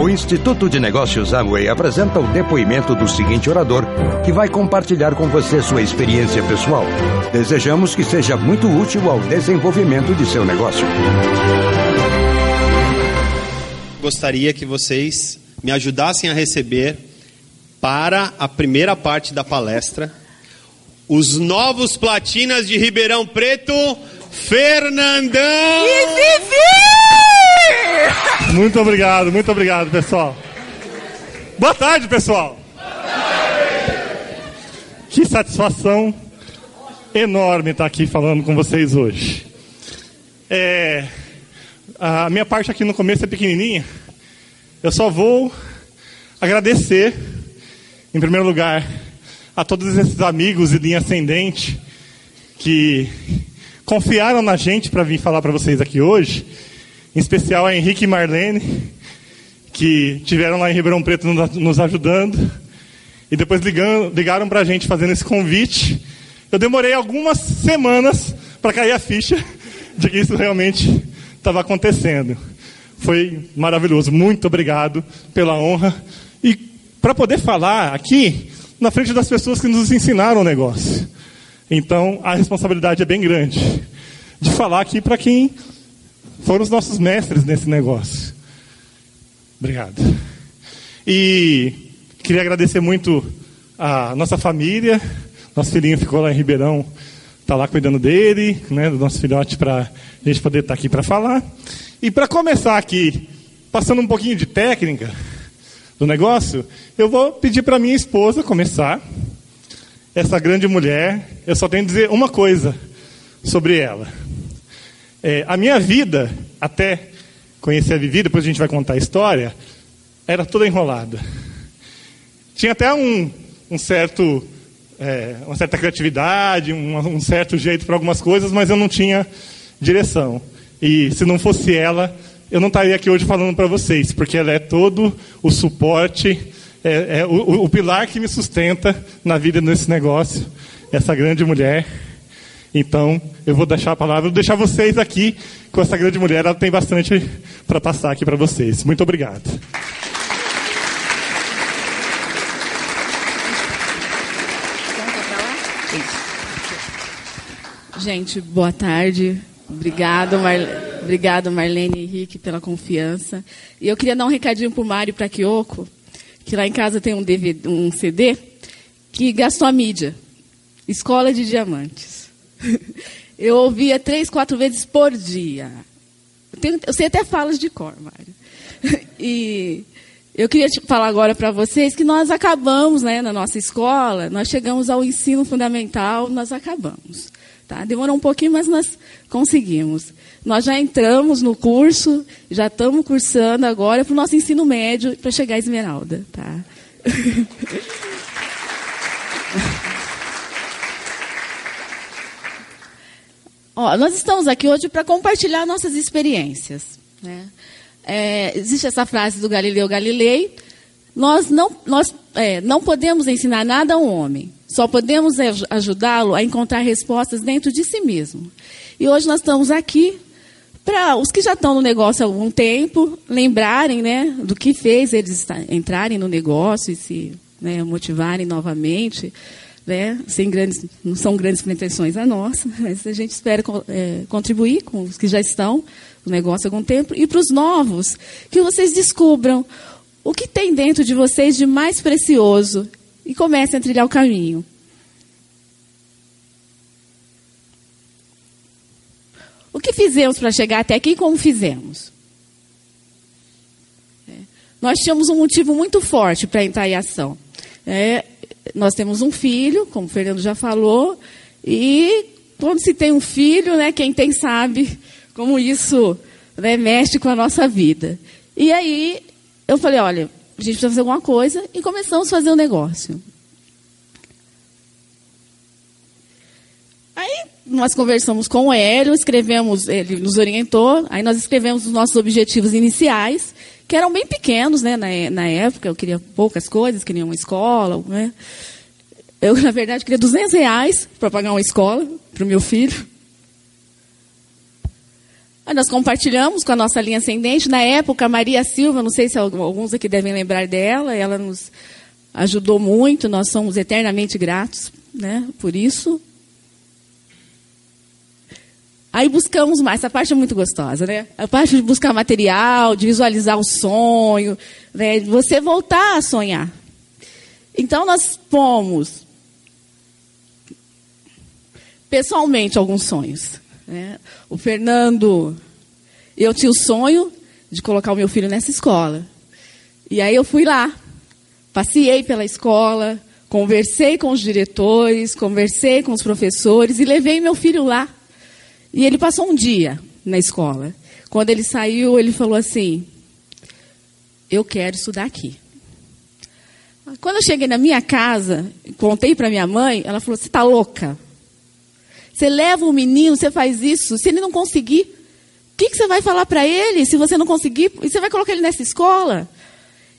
O Instituto de Negócios Amway apresenta o depoimento do seguinte orador, que vai compartilhar com você sua experiência pessoal. Desejamos que seja muito útil ao desenvolvimento de seu negócio. Gostaria que vocês me ajudassem a receber para a primeira parte da palestra os novos platinas de Ribeirão Preto, Fernandão! E Vivi! Muito obrigado, muito obrigado, pessoal. Boa tarde, pessoal. Que satisfação enorme estar aqui falando com vocês hoje. É, a minha parte aqui no começo é pequenininha. Eu só vou agradecer, em primeiro lugar, a todos esses amigos e linha ascendente que confiaram na gente para vir falar para vocês aqui hoje. Em especial a Henrique e Marlene, que tiveram lá em Ribeirão Preto nos ajudando. E depois ligando, ligaram para a gente fazendo esse convite. Eu demorei algumas semanas para cair a ficha de que isso realmente estava acontecendo. Foi maravilhoso. Muito obrigado pela honra. E para poder falar aqui, na frente das pessoas que nos ensinaram o negócio. Então, a responsabilidade é bem grande de falar aqui para quem foram os nossos mestres nesse negócio. Obrigado. E queria agradecer muito a nossa família. Nosso filhinho ficou lá em Ribeirão, está lá cuidando dele, né, do nosso filhote, para a gente poder estar tá aqui para falar. E para começar aqui, passando um pouquinho de técnica do negócio, eu vou pedir para minha esposa começar. Essa grande mulher, eu só tenho que dizer uma coisa sobre ela. É, a minha vida, até conhecer a Vivi, depois a gente vai contar a história, era toda enrolada. Tinha até um, um certo, é, uma certa criatividade, um, um certo jeito para algumas coisas, mas eu não tinha direção. E se não fosse ela, eu não estaria aqui hoje falando para vocês, porque ela é todo o suporte, é, é o, o, pilar que me sustenta na vida nesse negócio, essa grande mulher. Então, eu vou deixar a palavra, vou deixar vocês aqui com essa grande mulher, ela tem bastante para passar aqui para vocês. Muito obrigado. Gente, boa tarde. Obrigado, Mar... Obrigado, Marlene e Henrique, pela confiança. E eu queria dar um recadinho para o Mário e para Kyoko, que lá em casa tem um, DVD, um CD que gastou a mídia. Escola de Diamantes. Eu ouvia três, quatro vezes por dia. Eu, sei até falas de cor, Mário. E eu queria falar agora para vocês que nós acabamos, né, na nossa escola, nós chegamos ao ensino fundamental, nós acabamos. Tá? Demorou um pouquinho, mas nós conseguimos. Nós já entramos no curso, já estamos cursando agora para o nosso ensino médio para chegar a Esmeralda. Tá? Ó, nós estamos aqui hoje para compartilhar nossas experiências. Né? É, existe essa frase do Galileu Galilei: nós não, nós, é, não podemos ensinar nada a um homem, só podemos ajudá-lo a encontrar respostas dentro de si mesmo. E hoje nós estamos aqui para os que já estão no negócio há algum tempo lembrarem né, do que fez eles entrarem no negócio e se né, motivarem novamente né? Sem grandes, não são grandes pretensões a nossa, mas a gente espera é, contribuir com os que já estão no negócio há algum tempo e para os novos, que vocês descubram o que tem dentro de vocês de mais precioso e comecem a trilhar o caminho. O que fizemos para chegar até aqui e como fizemos? É. Nós tínhamos um motivo muito forte para entrar em ação. É, nós temos um filho, como o Fernando já falou, e quando se tem um filho, né, quem tem sabe como isso né, mexe com a nossa vida. E aí eu falei, olha, a gente precisa fazer alguma coisa e começamos a fazer um negócio. Aí nós conversamos com o Hélio, escrevemos, ele nos orientou, aí nós escrevemos os nossos objetivos iniciais que eram bem pequenos, né, na, na época. Eu queria poucas coisas, queria uma escola, né. Eu, na verdade, queria 200 reais para pagar uma escola para o meu filho. Aí nós compartilhamos com a nossa linha ascendente. Na época, a Maria Silva, não sei se alguns aqui devem lembrar dela, ela nos ajudou muito, nós somos eternamente gratos né, por isso. Aí buscamos mais, essa parte é muito gostosa, né? A parte de buscar material, de visualizar o sonho, né? de você voltar a sonhar. Então nós fomos pessoalmente alguns sonhos. Né? O Fernando, eu tinha o sonho de colocar o meu filho nessa escola. E aí eu fui lá, passei pela escola, conversei com os diretores, conversei com os professores e levei meu filho lá. E ele passou um dia na escola. Quando ele saiu, ele falou assim: Eu quero estudar aqui. Quando eu cheguei na minha casa, contei para minha mãe, ela falou: Você está louca? Você leva o menino, você faz isso. Se ele não conseguir, o que, que você vai falar para ele? Se você não conseguir, e você vai colocar ele nessa escola?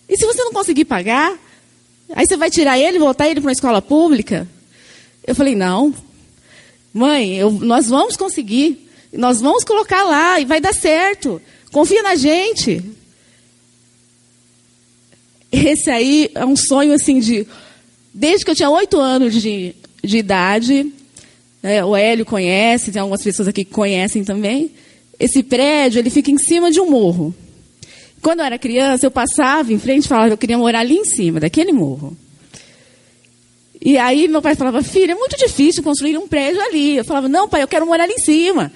E se você não conseguir pagar, aí você vai tirar ele, voltar ele para uma escola pública? Eu falei: Não, mãe, eu, nós vamos conseguir. Nós vamos colocar lá e vai dar certo. Confia na gente. Esse aí é um sonho assim de. Desde que eu tinha oito anos de, de idade, é, o Hélio conhece, tem algumas pessoas aqui que conhecem também. Esse prédio, ele fica em cima de um morro. Quando eu era criança, eu passava em frente e falava que eu queria morar ali em cima, daquele morro. E aí meu pai falava, filha, é muito difícil construir um prédio ali. Eu falava, não, pai, eu quero morar ali em cima.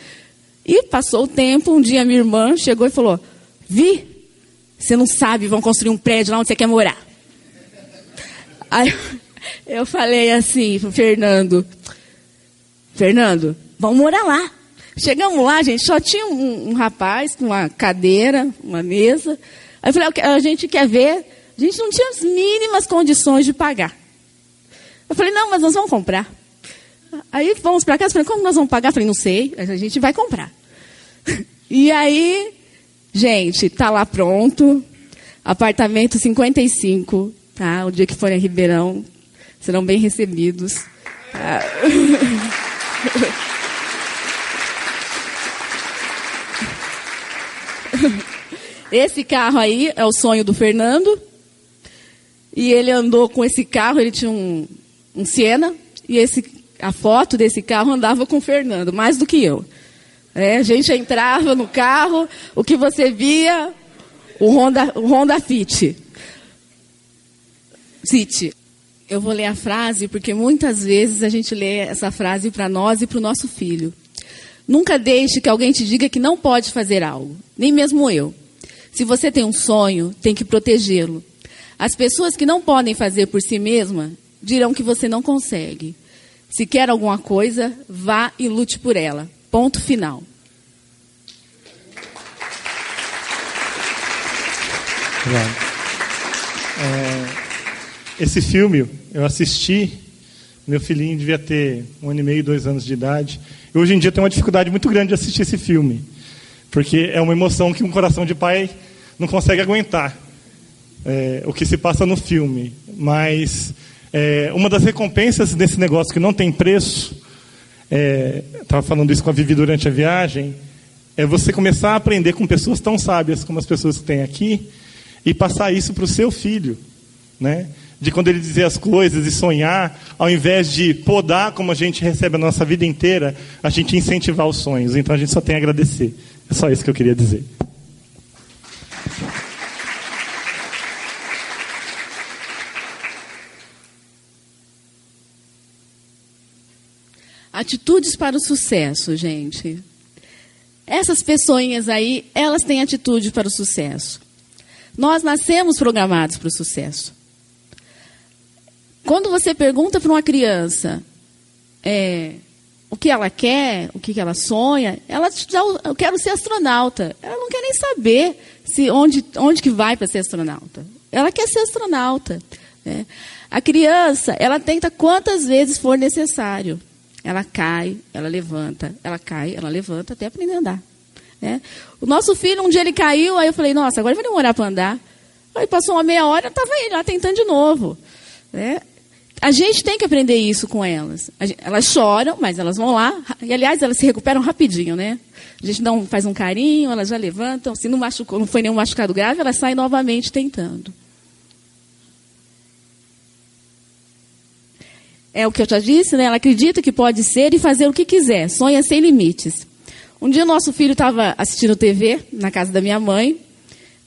E passou o tempo, um dia minha irmã chegou e falou, Vi, você não sabe, vão construir um prédio lá onde você quer morar. Aí eu falei assim pro Fernando, Fernando, vamos morar lá. Chegamos lá, gente, só tinha um, um rapaz com uma cadeira, uma mesa. Aí eu falei, a gente quer ver. A gente não tinha as mínimas condições de pagar. Eu falei, não, mas nós vamos comprar. Aí vamos para casa, falei, como nós vamos pagar? Eu falei, não sei, a gente vai comprar. E aí, gente, tá lá pronto. Apartamento 55, tá? O dia que forem a Ribeirão, serão bem recebidos. Tá? Esse carro aí é o sonho do Fernando. E ele andou com esse carro, ele tinha um, um Siena, e esse, a foto desse carro andava com o Fernando, mais do que eu. É, a gente entrava no carro, o que você via, o Honda, o Honda Fit. City. Eu vou ler a frase porque muitas vezes a gente lê essa frase para nós e para o nosso filho. Nunca deixe que alguém te diga que não pode fazer algo, nem mesmo eu. Se você tem um sonho, tem que protegê-lo. As pessoas que não podem fazer por si mesma dirão que você não consegue. Se quer alguma coisa, vá e lute por ela. Ponto final. É, esse filme eu assisti, meu filhinho devia ter um ano e meio, dois anos de idade. E hoje em dia tem uma dificuldade muito grande de assistir esse filme, porque é uma emoção que um coração de pai não consegue aguentar. É, o que se passa no filme. Mas é, uma das recompensas desse negócio que não tem preço, estava é, falando isso com a Vivi durante a viagem, é você começar a aprender com pessoas tão sábias como as pessoas que tem aqui e passar isso para o seu filho, né? de quando ele dizer as coisas e sonhar, ao invés de podar como a gente recebe a nossa vida inteira, a gente incentivar os sonhos. Então a gente só tem a agradecer. É só isso que eu queria dizer. Atitudes para o sucesso, gente. Essas pessoinhas aí, elas têm atitude para o sucesso. Nós nascemos programados para o sucesso. Quando você pergunta para uma criança é, o que ela quer, o que ela sonha, ela diz, eu quero ser astronauta. Ela não quer nem saber se onde, onde que vai para ser astronauta. Ela quer ser astronauta. Né? A criança, ela tenta quantas vezes for necessário. Ela cai, ela levanta, ela cai, ela levanta até aprender a andar. Né? O nosso filho, um dia ele caiu, aí eu falei, nossa, agora vai demorar para andar. Aí passou uma meia hora, estava ele lá tentando de novo. Né? a gente tem que aprender isso com elas. Elas choram, mas elas vão lá. E, aliás, elas se recuperam rapidinho, né? A gente dá um, faz um carinho, elas já levantam. Se não, machucou, não foi nenhum machucado grave, elas saem novamente tentando. É o que eu já disse, né? Ela acredita que pode ser e fazer o que quiser. Sonha sem limites. Um dia nosso filho estava assistindo TV na casa da minha mãe.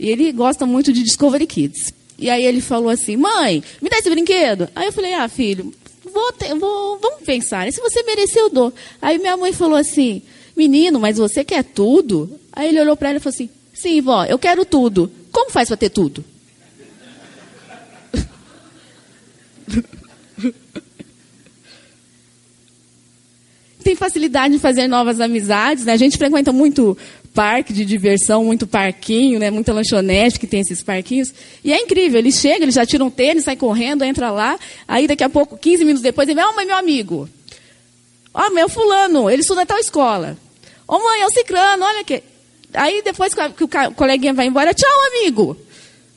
E ele gosta muito de Discovery Kids. E aí ele falou assim, mãe, me dá esse brinquedo. Aí eu falei, ah, filho, vou ter, vou, vamos pensar. Se você merecer, eu dou. Aí minha mãe falou assim, menino, mas você quer tudo? Aí ele olhou para ela e falou assim, sim, vó, eu quero tudo. Como faz para ter tudo? tem facilidade em fazer novas amizades. Né? A gente frequenta muito parque de diversão, muito parquinho, né? muita lanchonete que tem esses parquinhos. E é incrível, ele chega, ele já tira um tênis, sai correndo, entra lá, aí daqui a pouco, 15 minutos depois, ele ó, oh, mãe, meu amigo. Ó, oh, meu fulano, ele estuda tal escola. Ô oh, mãe, é o ciclano, olha aqui. Aí depois que o coleguinha vai embora, tchau, amigo.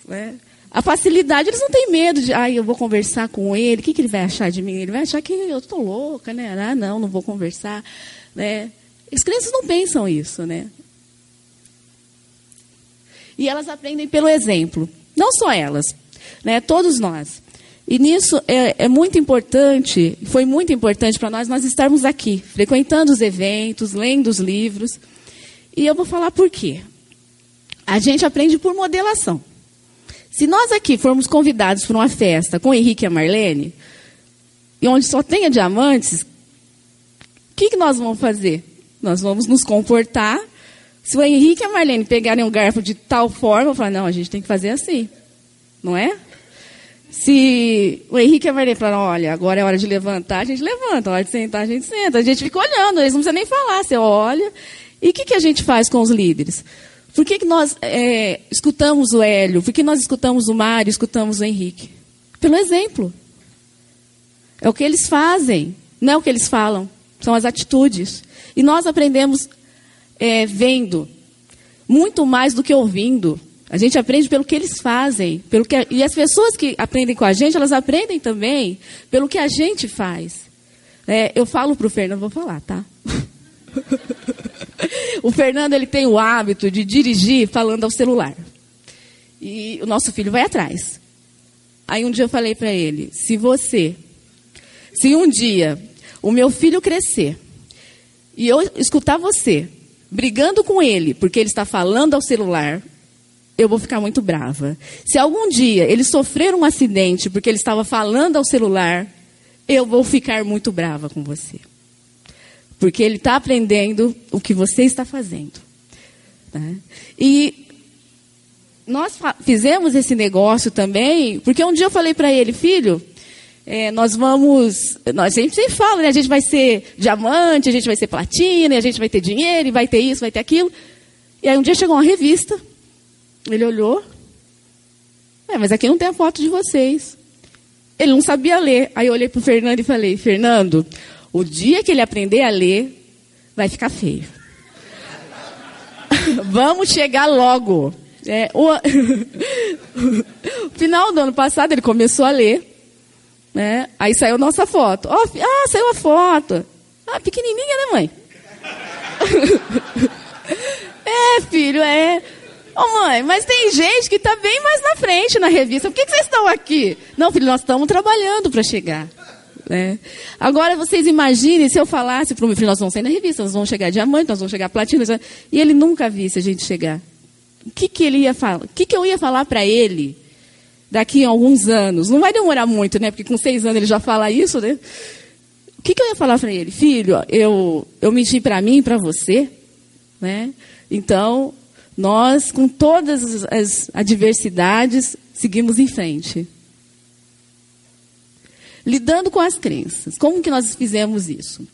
É. A facilidade, eles não têm medo de, ai, eu vou conversar com ele, o que, que ele vai achar de mim? Ele vai achar que eu estou louca, né? Ah, não, não vou conversar. Né? As crianças não pensam isso, né? E elas aprendem pelo exemplo. Não só elas, né? todos nós. E nisso é, é muito importante, foi muito importante para nós, nós estarmos aqui, frequentando os eventos, lendo os livros. E eu vou falar por quê. A gente aprende por modelação. Se nós aqui formos convidados para uma festa com o Henrique e a Marlene, e onde só tenha diamantes, o que, que nós vamos fazer? Nós vamos nos comportar. Se o Henrique e a Marlene pegarem um garfo de tal forma, eu falar, não, a gente tem que fazer assim. Não é? Se o Henrique e a Marlene falarem, olha, agora é hora de levantar, a gente levanta, a hora de sentar, a gente senta. A gente fica olhando, eles não precisam nem falar, você olha. E o que, que a gente faz com os líderes? Por que, que nós é, escutamos o Hélio? Por que nós escutamos o Mário, escutamos o Henrique? Pelo exemplo. É o que eles fazem, não é o que eles falam. São as atitudes. E nós aprendemos é, vendo, muito mais do que ouvindo. A gente aprende pelo que eles fazem. Pelo que, e as pessoas que aprendem com a gente, elas aprendem também pelo que a gente faz. É, eu falo para o Fernando, vou falar, tá? o Fernando ele tem o hábito de dirigir falando ao celular. E o nosso filho vai atrás. Aí um dia eu falei para ele: se você, se um dia o meu filho crescer e eu escutar você brigando com ele porque ele está falando ao celular, eu vou ficar muito brava. Se algum dia ele sofrer um acidente porque ele estava falando ao celular, eu vou ficar muito brava com você. Porque ele está aprendendo o que você está fazendo. Né? E nós fizemos esse negócio também, porque um dia eu falei para ele, filho, é, nós vamos. Nós sempre, sempre falamos, né? A gente vai ser diamante, a gente vai ser platina, a gente vai ter dinheiro, vai ter isso, vai ter aquilo. E aí um dia chegou uma revista. Ele olhou. É, mas aqui não tem a foto de vocês. Ele não sabia ler. Aí eu olhei para o Fernando e falei, Fernando, o dia que ele aprender a ler, vai ficar feio. Vamos chegar logo. É, o... final do ano passado ele começou a ler. Né? Aí saiu nossa foto. Oh, ah, saiu a foto. Ah, pequenininha, né, mãe? é, filho, é. Ô, oh, mãe, mas tem gente que está bem mais na frente na revista. Por que, que vocês estão aqui? Não, filho, nós estamos trabalhando para chegar. Né? Agora vocês imaginem se eu falasse para o meu filho, nós vamos sair na revista, nós vamos chegar diamante, nós vamos chegar platina, e ele nunca visse a gente chegar. O que, que ele ia falar? O que, que eu ia falar para ele daqui a alguns anos? Não vai demorar muito, né? Porque com seis anos ele já fala isso, né? O que, que eu ia falar para ele? Filho, eu, eu menti para mim e para você, né? Então, nós, com todas as adversidades, seguimos em frente lidando com as crenças. Como que nós fizemos isso?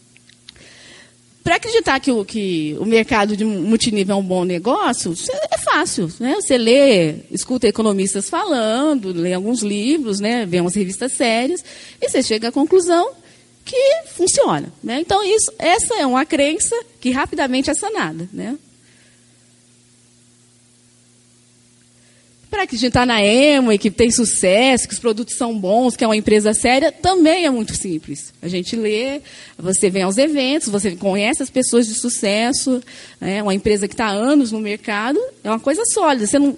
Para acreditar que o, que o mercado de multinível é um bom negócio, é fácil. Né? Você lê, escuta economistas falando, lê alguns livros, né? vê umas revistas sérias, e você chega à conclusão que funciona. Né? Então, isso, essa é uma crença que rapidamente é sanada. Né? Acreditar na Emoi, que tem sucesso, que os produtos são bons, que é uma empresa séria, também é muito simples. A gente lê, você vem aos eventos, você conhece as pessoas de sucesso, é uma empresa que está há anos no mercado, é uma coisa sólida. Você não,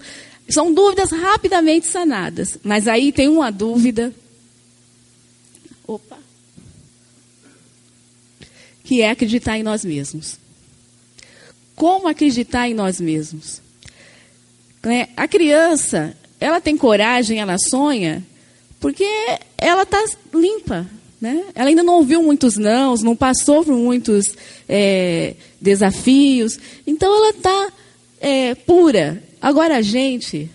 são dúvidas rapidamente sanadas. Mas aí tem uma dúvida. Opa. Que é acreditar em nós mesmos. Como acreditar em nós mesmos? Né? A criança, ela tem coragem, ela sonha, porque ela está limpa. Né? Ela ainda não ouviu muitos nãos, não passou por muitos é, desafios. Então ela está é, pura. Agora a gente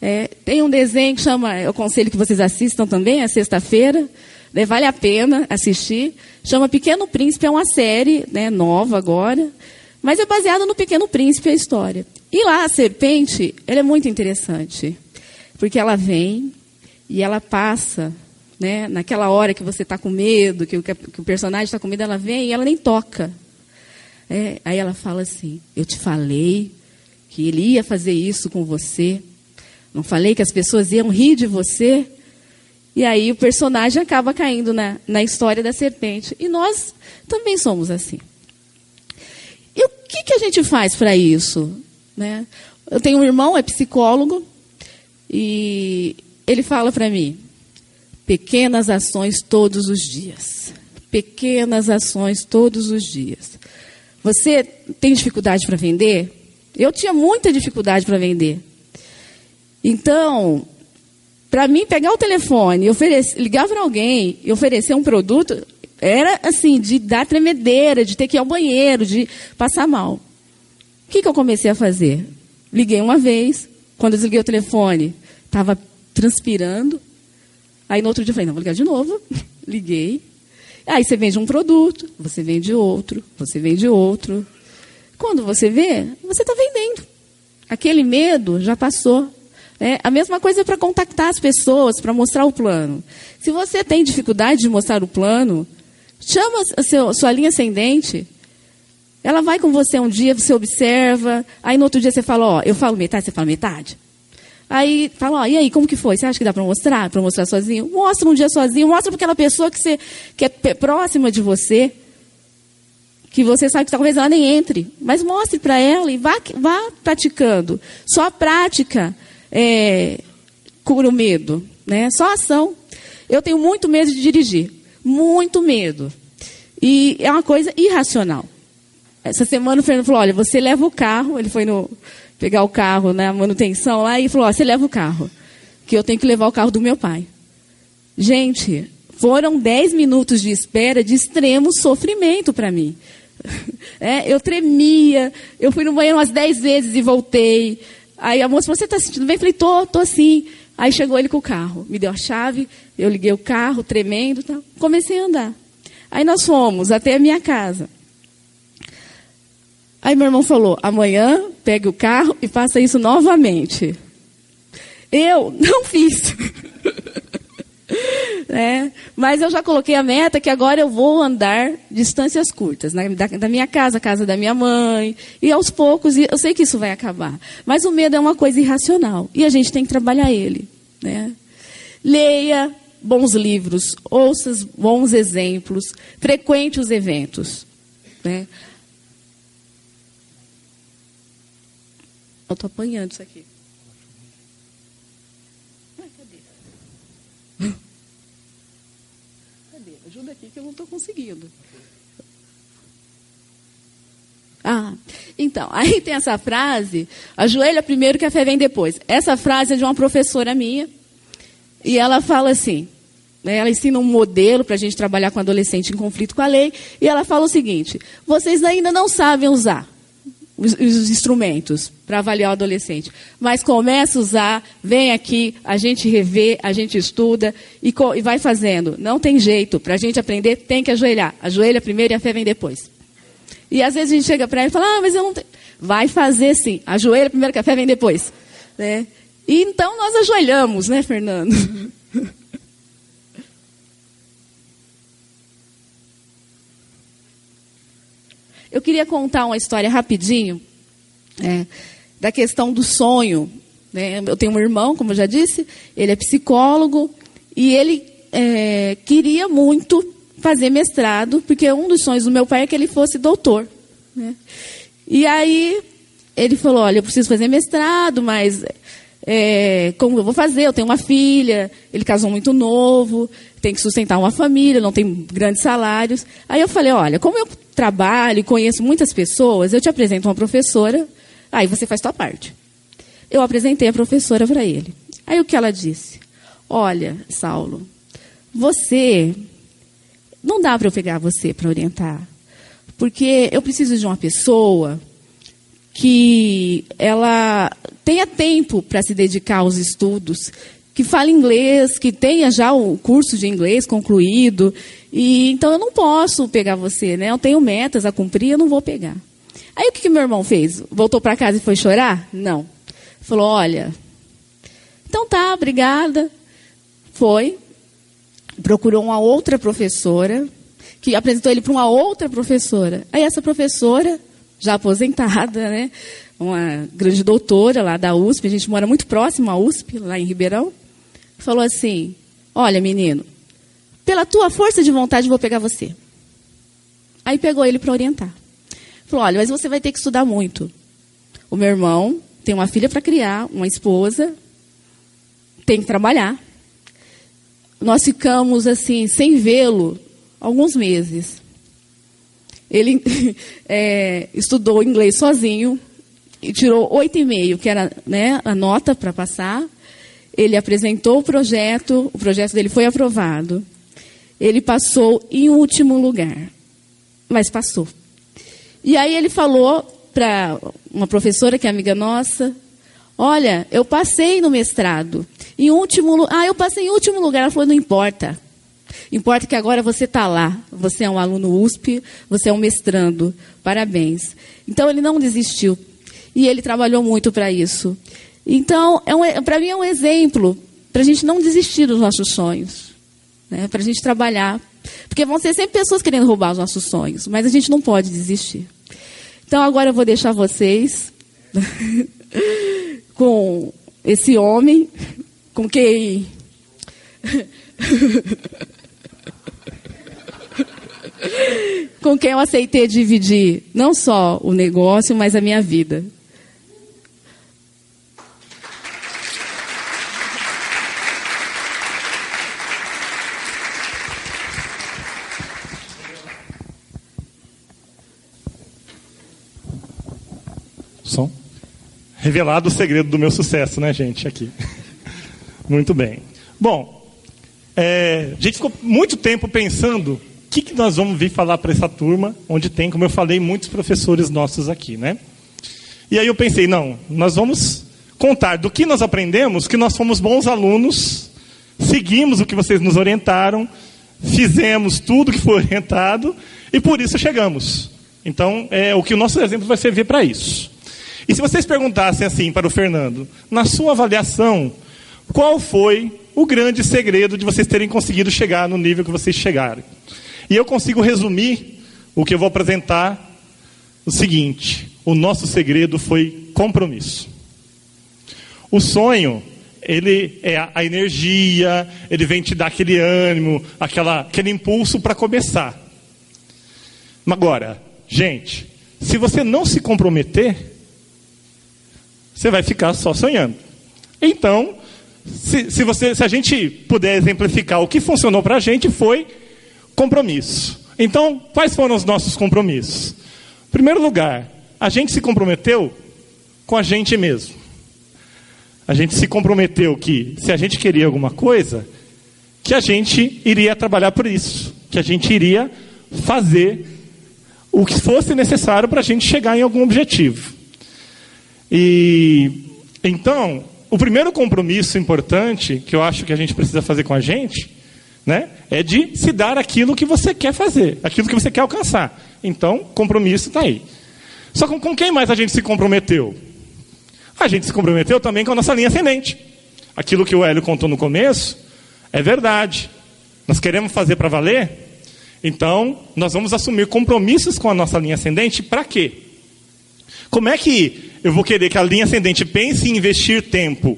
é, tem um desenho que chama, eu aconselho que vocês assistam também, é sexta-feira, né, vale a pena assistir. Chama Pequeno Príncipe, é uma série né, nova agora, mas é baseada no Pequeno Príncipe a história. E lá a serpente, ela é muito interessante, porque ela vem e ela passa, né, naquela hora que você está com medo, que o, que o personagem está com medo, ela vem e ela nem toca. É, aí ela fala assim: Eu te falei que ele ia fazer isso com você. Não falei que as pessoas iam rir de você? E aí o personagem acaba caindo na, na história da serpente. E nós também somos assim. E o que, que a gente faz para isso? Né? Eu tenho um irmão, é psicólogo, e ele fala para mim: pequenas ações todos os dias. Pequenas ações todos os dias. Você tem dificuldade para vender? Eu tinha muita dificuldade para vender. Então, para mim pegar o telefone, ligar para alguém e oferecer um produto, era assim, de dar tremedeira, de ter que ir ao banheiro, de passar mal. O que, que eu comecei a fazer? Liguei uma vez, quando eu desliguei o telefone, estava transpirando. Aí no outro dia eu falei, não, vou ligar de novo. Liguei. Aí você vende um produto, você vende outro, você vende outro. Quando você vê, você está vendendo. Aquele medo já passou. É, a mesma coisa é para contactar as pessoas, para mostrar o plano. Se você tem dificuldade de mostrar o plano, chama a sua linha ascendente. Ela vai com você um dia, você observa. Aí no outro dia você fala, ó, eu falo metade, você fala metade. Aí fala, ó, e aí, como que foi? Você acha que dá para mostrar? Para mostrar sozinho? Mostra um dia sozinho, mostra para aquela pessoa que, você, que é próxima de você, que você sabe que talvez ela nem entre. Mas mostre para ela e vá, vá praticando. Só a prática é, cura o medo, né? Só ação. Eu tenho muito medo de dirigir, muito medo. E é uma coisa irracional. Essa semana o Fernando falou: olha, você leva o carro. Ele foi no, pegar o carro na né, manutenção lá e falou: ó, você leva o carro, que eu tenho que levar o carro do meu pai. Gente, foram 10 minutos de espera de extremo sofrimento para mim. É, eu tremia, eu fui no banheiro umas 10 vezes e voltei. Aí a moça, você está sentindo bem? Eu falei, tô, tô sim. Aí chegou ele com o carro, me deu a chave, eu liguei o carro, tremendo, tá? comecei a andar. Aí nós fomos até a minha casa. Aí meu irmão falou: amanhã pegue o carro e faça isso novamente. Eu não fiz. É, mas eu já coloquei a meta que agora eu vou andar distâncias curtas, né, da, da, minha casa, casa da minha mãe, e aos poucos, eu sei que isso vai acabar. Mas o medo é uma coisa irracional, e a gente tem que trabalhar ele. Né? Leia bons livros, ouça bons exemplos, frequente os eventos. Né? Eu estou apanhando isso aqui. ajuda aqui que eu não estou conseguindo. Ah, então, aí tem essa frase, ajoelha primeiro que a fé vem depois. Essa frase é de uma professora minha, e ela fala assim, né, ela ensina um modelo para a gente trabalhar com adolescente em conflito com a lei, e ela fala o seguinte, vocês ainda não sabem usar os, os instrumentos para avaliar o adolescente. Mas começa a usar, vem aqui, a gente revê, a gente estuda e, e vai fazendo. Não tem jeito. Para a gente aprender, tem que ajoelhar. Ajoelha primeiro e a fé vem depois. E às vezes a gente chega para ele e fala, ah, mas eu não tenho. Vai fazer sim. Ajoelha primeiro que a fé vem depois. Né? E então nós ajoelhamos, né, Fernando? Eu queria contar uma história rapidinho é, da questão do sonho. Né? Eu tenho um irmão, como eu já disse, ele é psicólogo e ele é, queria muito fazer mestrado, porque um dos sonhos do meu pai é que ele fosse doutor. Né? E aí ele falou: Olha, eu preciso fazer mestrado, mas é, como eu vou fazer? Eu tenho uma filha, ele casou muito novo, tem que sustentar uma família, não tem grandes salários. Aí eu falei: Olha, como eu trabalho e conheço muitas pessoas, eu te apresento uma professora, aí você faz sua parte. Eu apresentei a professora para ele. Aí o que ela disse? Olha, Saulo, você. Não dá para eu pegar você para orientar. Porque eu preciso de uma pessoa que ela tenha tempo para se dedicar aos estudos, que fale inglês, que tenha já o curso de inglês concluído. E então eu não posso pegar você, né? Eu tenho metas a cumprir, eu não vou pegar. Aí o que, que meu irmão fez? Voltou para casa e foi chorar? Não. Falou: "Olha, então tá, obrigada". Foi, procurou uma outra professora, que apresentou ele para uma outra professora. Aí essa professora, já aposentada, né, uma grande doutora lá da USP, a gente mora muito próximo à USP, lá em Ribeirão, falou assim: Olha, menino, pela tua força de vontade vou pegar você. Aí pegou ele para orientar. Falou: Olha, mas você vai ter que estudar muito. O meu irmão tem uma filha para criar, uma esposa, tem que trabalhar nós ficamos assim, sem vê-lo, alguns meses. Ele é, estudou inglês sozinho e tirou oito e meio, que era né, a nota para passar. Ele apresentou o projeto, o projeto dele foi aprovado. Ele passou em último lugar, mas passou. E aí ele falou para uma professora que é amiga nossa, Olha, eu passei no mestrado. Em último, ah, eu passei em último lugar. Ela falou, não importa. Importa que agora você está lá. Você é um aluno USP, você é um mestrando. Parabéns. Então ele não desistiu. E ele trabalhou muito para isso. Então, é um, para mim é um exemplo para a gente não desistir dos nossos sonhos. Né? Para a gente trabalhar. Porque vão ser sempre pessoas querendo roubar os nossos sonhos. Mas a gente não pode desistir. Então agora eu vou deixar vocês. com esse homem com quem com quem eu aceitei dividir não só o negócio, mas a minha vida. Som revelado o segredo do meu sucesso, né, gente? Aqui. Muito bem. Bom, é, a gente ficou muito tempo pensando que, que nós vamos vir falar para essa turma, onde tem, como eu falei, muitos professores nossos aqui, né? E aí eu pensei, não, nós vamos contar do que nós aprendemos, que nós fomos bons alunos, seguimos o que vocês nos orientaram, fizemos tudo que foi orientado e por isso chegamos. Então, é, o que o nosso exemplo vai servir para isso. E se vocês perguntassem assim para o Fernando, na sua avaliação, qual foi o grande segredo de vocês terem conseguido chegar no nível que vocês chegaram? E eu consigo resumir o que eu vou apresentar o seguinte: o nosso segredo foi compromisso. O sonho, ele é a energia, ele vem te dar aquele ânimo, aquela, aquele impulso para começar. Agora, gente, se você não se comprometer, você vai ficar só sonhando. Então, se, se, você, se a gente puder exemplificar o que funcionou para a gente, foi compromisso. Então, quais foram os nossos compromissos? Em primeiro lugar, a gente se comprometeu com a gente mesmo. A gente se comprometeu que, se a gente queria alguma coisa, que a gente iria trabalhar por isso, que a gente iria fazer o que fosse necessário para a gente chegar em algum objetivo. E então, o primeiro compromisso importante que eu acho que a gente precisa fazer com a gente, né, é de se dar aquilo que você quer fazer, aquilo que você quer alcançar. Então, compromisso está aí. Só com, com quem mais a gente se comprometeu? A gente se comprometeu também com a nossa linha ascendente. Aquilo que o Hélio contou no começo é verdade. Nós queremos fazer para valer? Então, nós vamos assumir compromissos com a nossa linha ascendente para quê? Como é que eu vou querer que a linha ascendente pense em investir tempo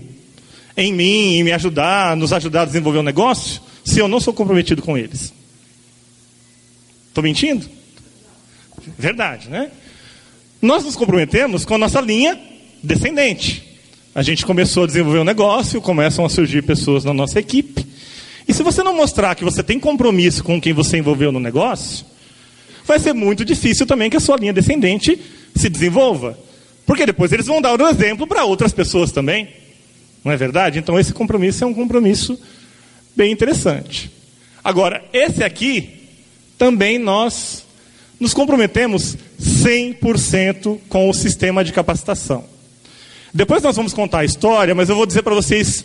em mim, em me ajudar, nos ajudar a desenvolver um negócio, se eu não sou comprometido com eles? Estou mentindo? Verdade, né? Nós nos comprometemos com a nossa linha descendente. A gente começou a desenvolver um negócio, começam a surgir pessoas na nossa equipe. E se você não mostrar que você tem compromisso com quem você envolveu no negócio, vai ser muito difícil também que a sua linha descendente se desenvolva. Porque depois eles vão dar o um exemplo para outras pessoas também. Não é verdade? Então esse compromisso é um compromisso bem interessante. Agora, esse aqui, também nós nos comprometemos 100% com o sistema de capacitação. Depois nós vamos contar a história, mas eu vou dizer para vocês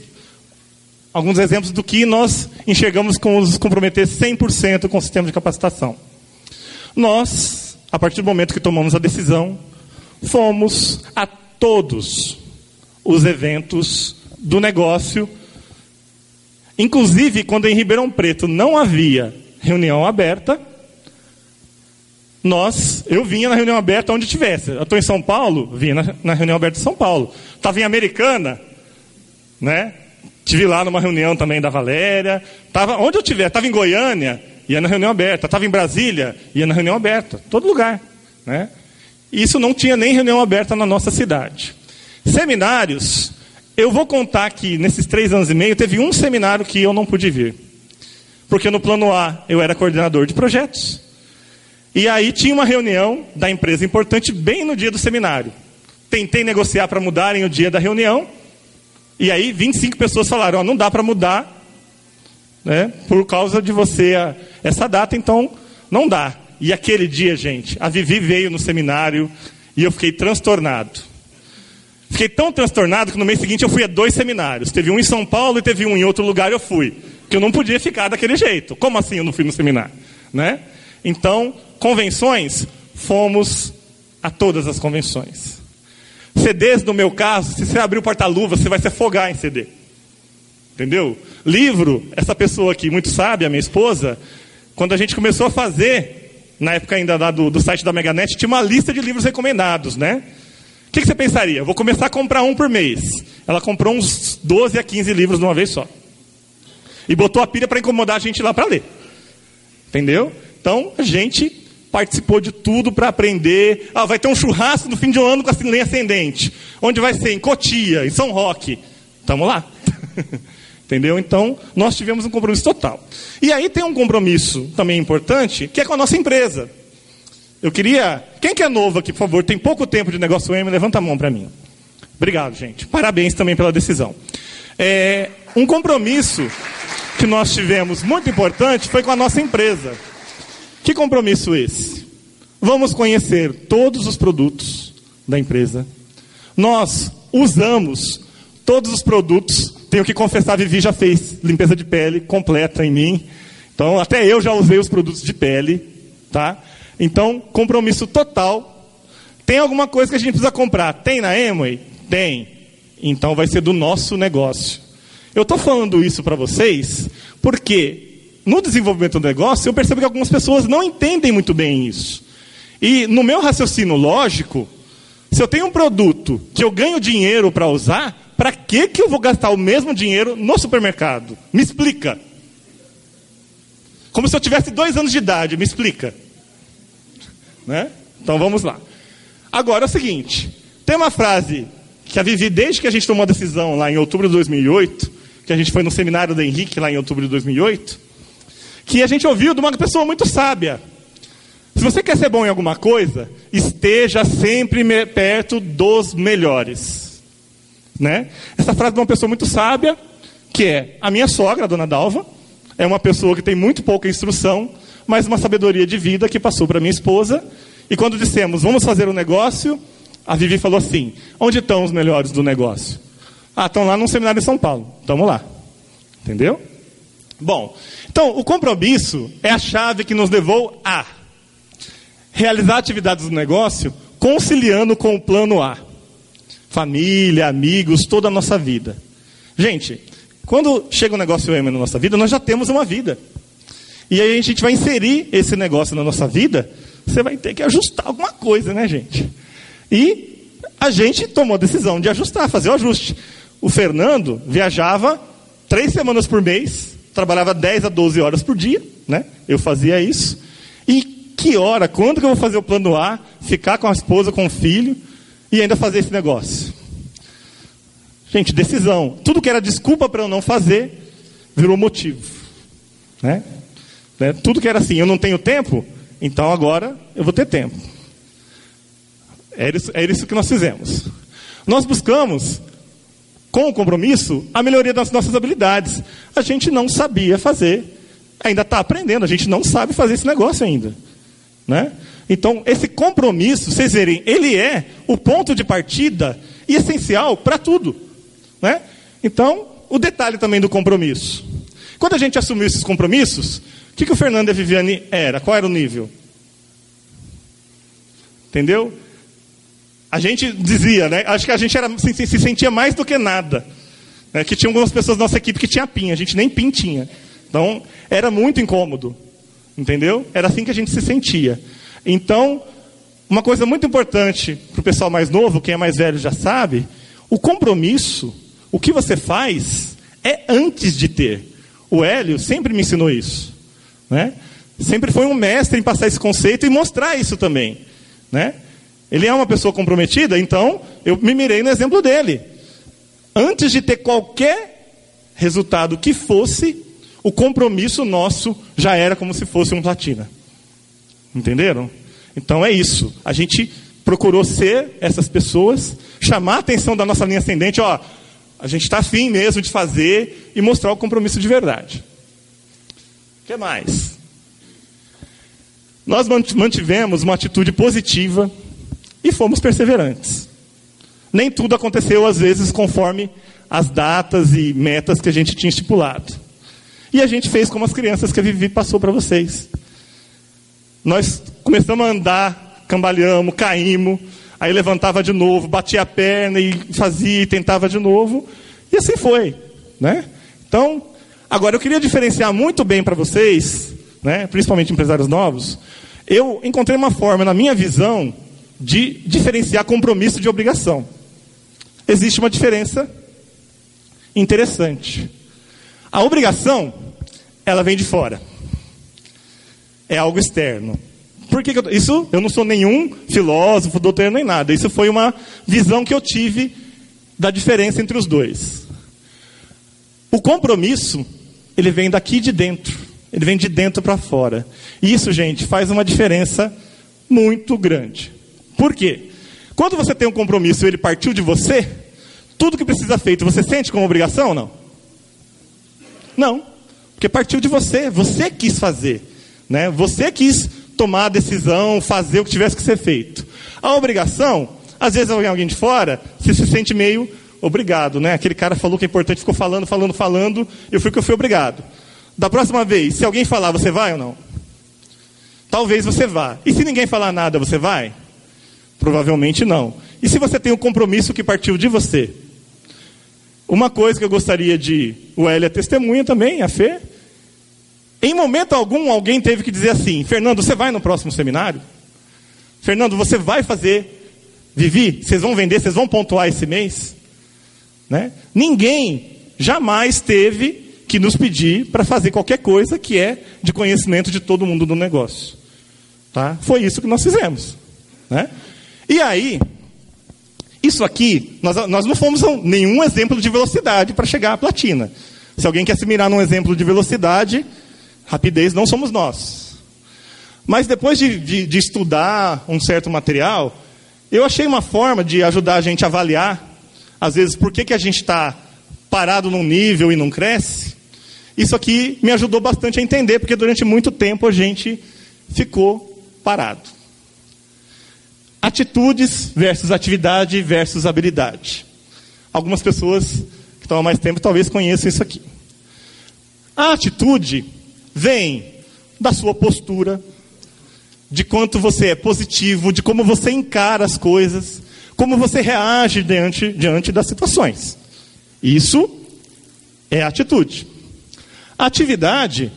alguns exemplos do que nós enxergamos com nos comprometer 100% com o sistema de capacitação. Nós, a partir do momento que tomamos a decisão, fomos a todos os eventos do negócio, inclusive quando em Ribeirão Preto não havia reunião aberta, nós, eu vinha na reunião aberta onde tivesse. Eu estou em São Paulo, vinha na, na, reunião aberta de São Paulo. Estava em Americana, né? Tive lá numa reunião também da Valéria. Tava onde eu tiver, estava em Goiânia, ia na reunião aberta. Estava em Brasília, ia na reunião aberta. Todo lugar, né? Isso não tinha nem reunião aberta na nossa cidade. Seminários, eu vou contar que nesses três anos e meio teve um seminário que eu não pude vir. Porque no plano A eu era coordenador de projetos. E aí tinha uma reunião da empresa importante bem no dia do seminário. Tentei negociar para mudarem o dia da reunião. E aí 25 pessoas falaram, oh, não dá para mudar, né, por causa de você a, essa data, então não dá. E aquele dia, gente, a Vivi veio no seminário e eu fiquei transtornado. Fiquei tão transtornado que no mês seguinte eu fui a dois seminários. Teve um em São Paulo e teve um em outro lugar eu fui. Porque eu não podia ficar daquele jeito. Como assim eu não fui no seminário? Né? Então, convenções, fomos a todas as convenções. CDs, no meu caso, se você abrir o porta-luva, você vai se afogar em CD. Entendeu? Livro, essa pessoa aqui, muito sábia, minha esposa, quando a gente começou a fazer, na época ainda do, do site da Meganet, tinha uma lista de livros recomendados, né? Que, que você pensaria? Vou começar a comprar um por mês. Ela comprou uns 12 a 15 livros de uma vez só. E botou a pilha para incomodar a gente lá para ler. Entendeu? Então, a gente participou de tudo para aprender. Ah, vai ter um churrasco no fim de um ano com a linha ascendente. Onde vai ser? Em Cotia, em São Roque. Estamos lá. Entendeu? Então, nós tivemos um compromisso total. E aí tem um compromisso também importante, que é com a nossa empresa. Eu queria. Quem que é novo aqui, por favor? Tem pouco tempo de negócio M, levanta a mão para mim. Obrigado, gente. Parabéns também pela decisão. É, um compromisso que nós tivemos muito importante foi com a nossa empresa. Que compromisso esse? Vamos conhecer todos os produtos da empresa. Nós usamos todos os produtos. Tenho que confessar, a Vivi já fez limpeza de pele completa em mim. Então, até eu já usei os produtos de pele, tá? Então, compromisso total. Tem alguma coisa que a gente precisa comprar? Tem na Emway? Tem. Então, vai ser do nosso negócio. Eu estou falando isso para vocês porque no desenvolvimento do negócio, eu percebo que algumas pessoas não entendem muito bem isso. E no meu raciocínio lógico, se eu tenho um produto que eu ganho dinheiro para usar, para que, que eu vou gastar o mesmo dinheiro no supermercado? Me explica. Como se eu tivesse dois anos de idade, me explica. Né? Então vamos lá. Agora é o seguinte: tem uma frase que a Vivi, desde que a gente tomou a decisão lá em outubro de 2008, que a gente foi no seminário do Henrique lá em outubro de 2008, que a gente ouviu de uma pessoa muito sábia. Se você quer ser bom em alguma coisa, esteja sempre perto dos melhores. Né? Essa frase de uma pessoa muito sábia, que é a minha sogra, a dona Dalva, é uma pessoa que tem muito pouca instrução, mas uma sabedoria de vida que passou para minha esposa. E quando dissemos, vamos fazer um negócio, a Vivi falou assim: onde estão os melhores do negócio? Ah, estão lá num seminário em São Paulo. Estamos lá. Entendeu? Bom, então o compromisso é a chave que nos levou a realizar atividades do negócio conciliando com o plano A. Família, amigos, toda a nossa vida. Gente, quando chega um negócio M na nossa vida, nós já temos uma vida. E aí a gente vai inserir esse negócio na nossa vida, você vai ter que ajustar alguma coisa, né, gente? E a gente tomou a decisão de ajustar, fazer o ajuste. O Fernando viajava três semanas por mês, trabalhava 10 a 12 horas por dia, né? Eu fazia isso. E que hora, quando que eu vou fazer o plano A, ficar com a esposa, com o filho e ainda fazer esse negócio? Gente, decisão. Tudo que era desculpa para eu não fazer, virou motivo. Né? Né? Tudo que era assim, eu não tenho tempo, então agora eu vou ter tempo. Era isso, era isso que nós fizemos. Nós buscamos, com o compromisso, a melhoria das nossas habilidades. A gente não sabia fazer, ainda está aprendendo, a gente não sabe fazer esse negócio ainda. Né? Então, esse compromisso, vocês verem, ele é o ponto de partida e essencial para tudo. Né? Então, o detalhe também do compromisso. Quando a gente assumiu esses compromissos, o que, que o Fernando e a Viviane era? Qual era o nível? Entendeu? a gente dizia, né? Acho que a gente era, se, se sentia mais do que nada. Né? Que tinha algumas pessoas da nossa equipe que tinha PIN, a gente nem PIN tinha. Então, era muito incômodo. Entendeu? Era assim que a gente se sentia. Então, uma coisa muito importante para o pessoal mais novo, quem é mais velho já sabe, o compromisso, o que você faz, é antes de ter. O Hélio sempre me ensinou isso. Né? Sempre foi um mestre em passar esse conceito e mostrar isso também. Né? Ele é uma pessoa comprometida, então eu me mirei no exemplo dele. Antes de ter qualquer resultado que fosse, o compromisso nosso já era como se fosse um platina. Entenderam? Então é isso. A gente procurou ser essas pessoas, chamar a atenção da nossa linha ascendente, ó, a gente está afim mesmo de fazer e mostrar o compromisso de verdade. O que mais? Nós mantivemos uma atitude positiva e fomos perseverantes. Nem tudo aconteceu, às vezes, conforme as datas e metas que a gente tinha estipulado. E a gente fez como as crianças que a Vivi passou para vocês. Nós começamos a andar, cambaleamos, caímos, aí levantava de novo, batia a perna e fazia e tentava de novo. E assim foi. Né? Então, agora eu queria diferenciar muito bem para vocês, né, principalmente empresários novos, eu encontrei uma forma, na minha visão, de diferenciar compromisso de obrigação. Existe uma diferença interessante. A obrigação, ela vem de fora. É algo externo. Por que, que eu, isso? Eu não sou nenhum filósofo, doutor, nem nada. Isso foi uma visão que eu tive da diferença entre os dois. O compromisso, ele vem daqui de dentro. Ele vem de dentro para fora. Isso, gente, faz uma diferença muito grande. Por quê? Quando você tem um compromisso e ele partiu de você, tudo que precisa feito, você sente como obrigação ou não? Não. Porque partiu de você, você quis fazer, né? Você quis tomar a decisão, fazer o que tivesse que ser feito. A obrigação, às vezes alguém de fora, você se sente meio obrigado, né? Aquele cara falou que é importante, ficou falando, falando, falando, eu fui que eu fui obrigado. Da próxima vez, se alguém falar, você vai ou não? Talvez você vá. E se ninguém falar nada, você vai? Provavelmente não. E se você tem um compromisso que partiu de você? Uma coisa que eu gostaria de. O Hélio é testemunha também, a Fê. Em momento algum, alguém teve que dizer assim: Fernando, você vai no próximo seminário? Fernando, você vai fazer. Vivi, vocês vão vender, vocês vão pontuar esse mês? Né? Ninguém jamais teve que nos pedir para fazer qualquer coisa que é de conhecimento de todo mundo do negócio. Tá? Foi isso que nós fizemos. Né? E aí, isso aqui, nós, nós não fomos nenhum exemplo de velocidade para chegar à platina. Se alguém quer se mirar num exemplo de velocidade, rapidez não somos nós. Mas depois de, de, de estudar um certo material, eu achei uma forma de ajudar a gente a avaliar, às vezes, por que, que a gente está parado num nível e não cresce. Isso aqui me ajudou bastante a entender, porque durante muito tempo a gente ficou parado. Atitudes versus atividade versus habilidade. Algumas pessoas que estão há mais tempo talvez conheçam isso aqui. A atitude vem da sua postura, de quanto você é positivo, de como você encara as coisas, como você reage diante, diante das situações. Isso é atitude. Atividade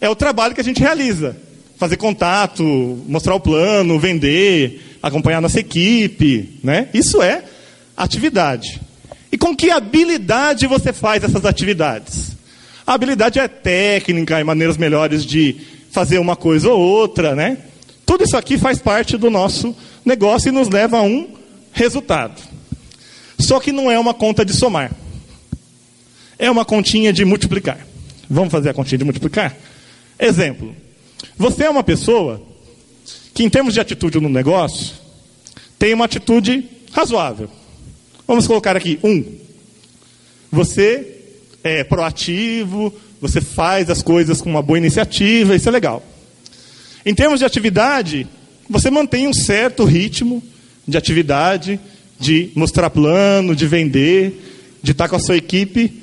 é o trabalho que a gente realiza. Fazer contato, mostrar o plano, vender, acompanhar nossa equipe, né? Isso é atividade. E com que habilidade você faz essas atividades? A habilidade é técnica e maneiras melhores de fazer uma coisa ou outra, né? Tudo isso aqui faz parte do nosso negócio e nos leva a um resultado. Só que não é uma conta de somar. É uma continha de multiplicar. Vamos fazer a continha de multiplicar? Exemplo. Você é uma pessoa que, em termos de atitude no negócio, tem uma atitude razoável. Vamos colocar aqui um. Você é proativo, você faz as coisas com uma boa iniciativa, isso é legal. Em termos de atividade, você mantém um certo ritmo de atividade, de mostrar plano, de vender, de estar com a sua equipe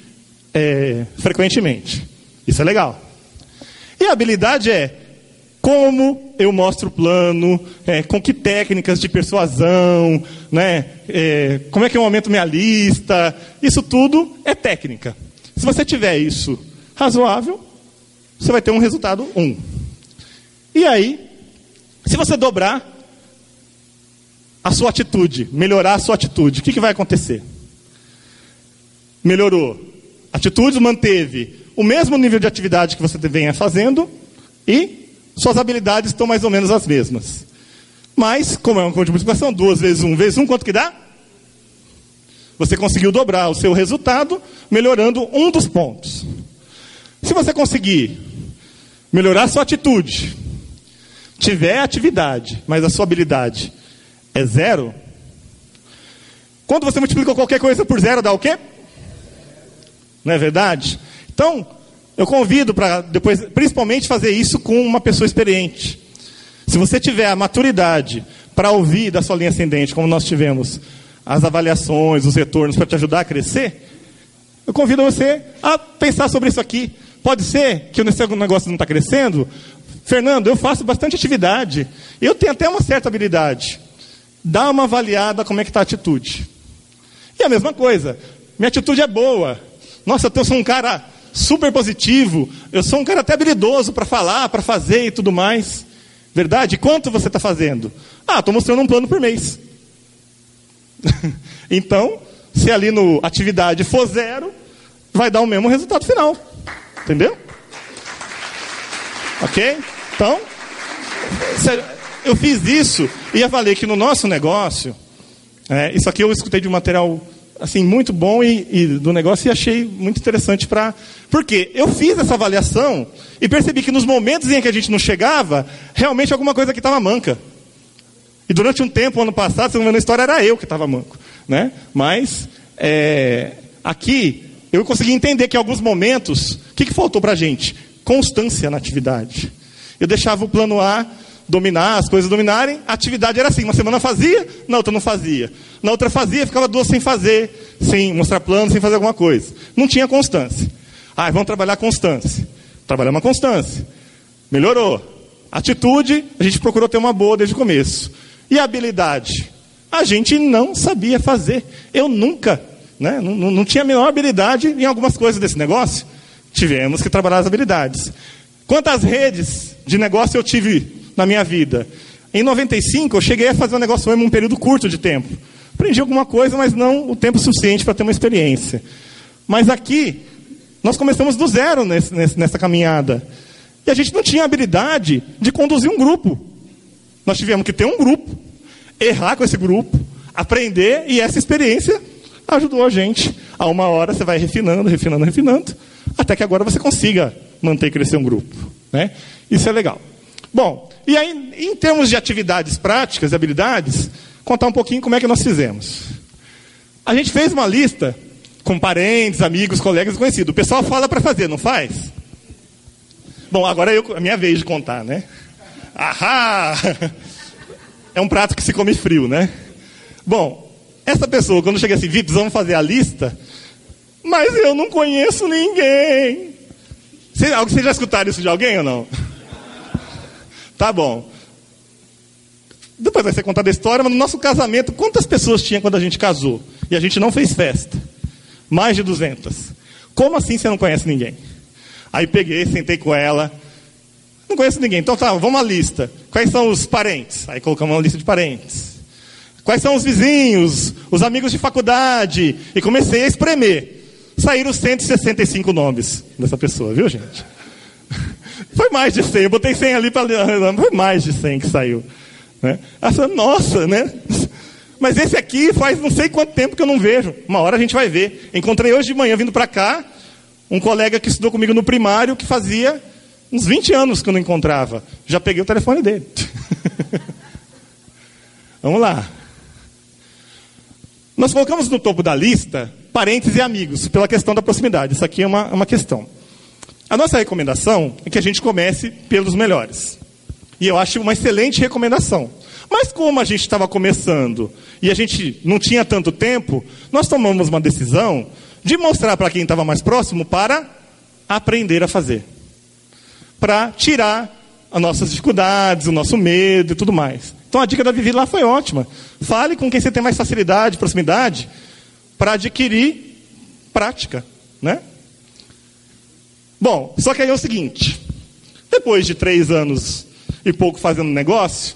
é, frequentemente. Isso é legal. E a habilidade é como eu mostro o plano, é, com que técnicas de persuasão, né, é, como é que eu aumento minha lista. Isso tudo é técnica. Se você tiver isso razoável, você vai ter um resultado 1. Um. E aí, se você dobrar a sua atitude, melhorar a sua atitude, o que, que vai acontecer? Melhorou. Atitude manteve o mesmo nível de atividade que você venha fazendo e suas habilidades estão mais ou menos as mesmas. Mas, como é uma conta de multiplicação, duas vezes um vezes um, quanto que dá? Você conseguiu dobrar o seu resultado, melhorando um dos pontos. Se você conseguir melhorar sua atitude, tiver atividade, mas a sua habilidade é zero, quando você multiplica qualquer coisa por zero, dá o quê? Não é verdade? Então, eu convido para depois, principalmente, fazer isso com uma pessoa experiente. Se você tiver a maturidade para ouvir da sua linha ascendente, como nós tivemos, as avaliações, os retornos para te ajudar a crescer, eu convido você a pensar sobre isso aqui. Pode ser que o negócio não está crescendo. Fernando, eu faço bastante atividade. Eu tenho até uma certa habilidade. Dá uma avaliada como é que está a atitude. E a mesma coisa. Minha atitude é boa. Nossa, eu sou um cara super positivo, eu sou um cara até habilidoso para falar, para fazer e tudo mais. Verdade? Quanto você está fazendo? Ah, estou mostrando um plano por mês. então, se ali no atividade for zero, vai dar o mesmo resultado final. Entendeu? Ok? Então, eu fiz isso e eu falei que no nosso negócio, é, isso aqui eu escutei de um material assim muito bom e, e do negócio e achei muito interessante para porque eu fiz essa avaliação e percebi que nos momentos em que a gente não chegava realmente alguma coisa que estava manca. E durante um tempo ano passado se não me engano a história era eu que estava manco né? Mas é, aqui eu consegui entender que em alguns momentos o que, que faltou para a gente? Constância na atividade. Eu deixava o plano A dominar, as coisas dominarem, a atividade era assim, uma semana fazia, na outra não fazia. Na outra fazia, ficava duas sem fazer, sem mostrar plano, sem fazer alguma coisa. Não tinha constância. Ah, vamos trabalhar constância. Trabalhar uma constância. Melhorou. Atitude, a gente procurou ter uma boa desde o começo. E habilidade? A gente não sabia fazer. Eu nunca, né, não, não tinha a menor habilidade em algumas coisas desse negócio. Tivemos que trabalhar as habilidades. Quantas redes de negócio eu tive na minha vida. Em 95, eu cheguei a fazer um negócio em um período curto de tempo. Aprendi alguma coisa, mas não o tempo suficiente para ter uma experiência. Mas aqui, nós começamos do zero nesse, nessa caminhada. E a gente não tinha habilidade de conduzir um grupo. Nós tivemos que ter um grupo, errar com esse grupo, aprender, e essa experiência ajudou a gente. A uma hora você vai refinando, refinando, refinando, até que agora você consiga manter e crescer um grupo. Né? Isso é legal. Bom, e aí, em termos de atividades práticas, habilidades, contar um pouquinho como é que nós fizemos. A gente fez uma lista com parentes, amigos, colegas conhecidos. O pessoal fala para fazer, não faz? Bom, agora é a minha vez de contar, né? Ahá! É um prato que se come frio, né? Bom, essa pessoa, quando chega assim, Vips, vamos fazer a lista, mas eu não conheço ninguém. Vocês já escutaram isso de alguém ou não? Tá bom. Depois vai ser contada a história, mas no nosso casamento, quantas pessoas tinha quando a gente casou? E a gente não fez festa. Mais de 200. Como assim você não conhece ninguém? Aí peguei, sentei com ela. Não conheço ninguém. Então tá, vamos à lista. Quais são os parentes? Aí colocamos uma lista de parentes. Quais são os vizinhos, os amigos de faculdade? E comecei a espremer. Saíram 165 nomes dessa pessoa, viu, gente? Foi mais de 100. Eu botei 100 ali para. Foi mais de 100 que saiu. Né? Essa, nossa, né? Mas esse aqui faz não sei quanto tempo que eu não vejo. Uma hora a gente vai ver. Encontrei hoje de manhã, vindo para cá, um colega que estudou comigo no primário, que fazia uns 20 anos que eu não encontrava. Já peguei o telefone dele. Vamos lá. Nós colocamos no topo da lista parentes e amigos, pela questão da proximidade. Isso aqui é uma, uma questão. A nossa recomendação é que a gente comece pelos melhores. E eu acho uma excelente recomendação. Mas como a gente estava começando e a gente não tinha tanto tempo, nós tomamos uma decisão de mostrar para quem estava mais próximo para aprender a fazer. Para tirar as nossas dificuldades, o nosso medo e tudo mais. Então a dica da Vivi lá foi ótima. Fale com quem você tem mais facilidade, proximidade, para adquirir prática, né? Bom, só que aí é o seguinte: depois de três anos e pouco fazendo negócio,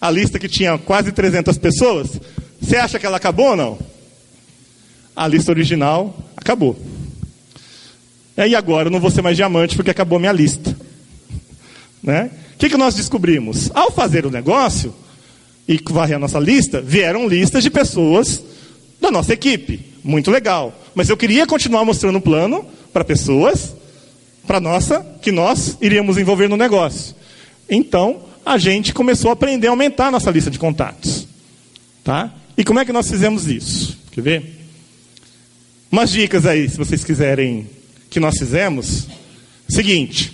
a lista que tinha quase 300 pessoas, você acha que ela acabou ou não? A lista original acabou. E agora eu não vou ser mais diamante porque acabou minha lista. Né? O que, que nós descobrimos? Ao fazer o negócio e varrer a nossa lista, vieram listas de pessoas da nossa equipe. Muito legal. Mas eu queria continuar mostrando o plano para pessoas, para nossa, que nós iríamos envolver no negócio. Então, a gente começou a aprender a aumentar a nossa lista de contatos. Tá? E como é que nós fizemos isso? Quer ver? Umas dicas aí, se vocês quiserem, que nós fizemos. Seguinte,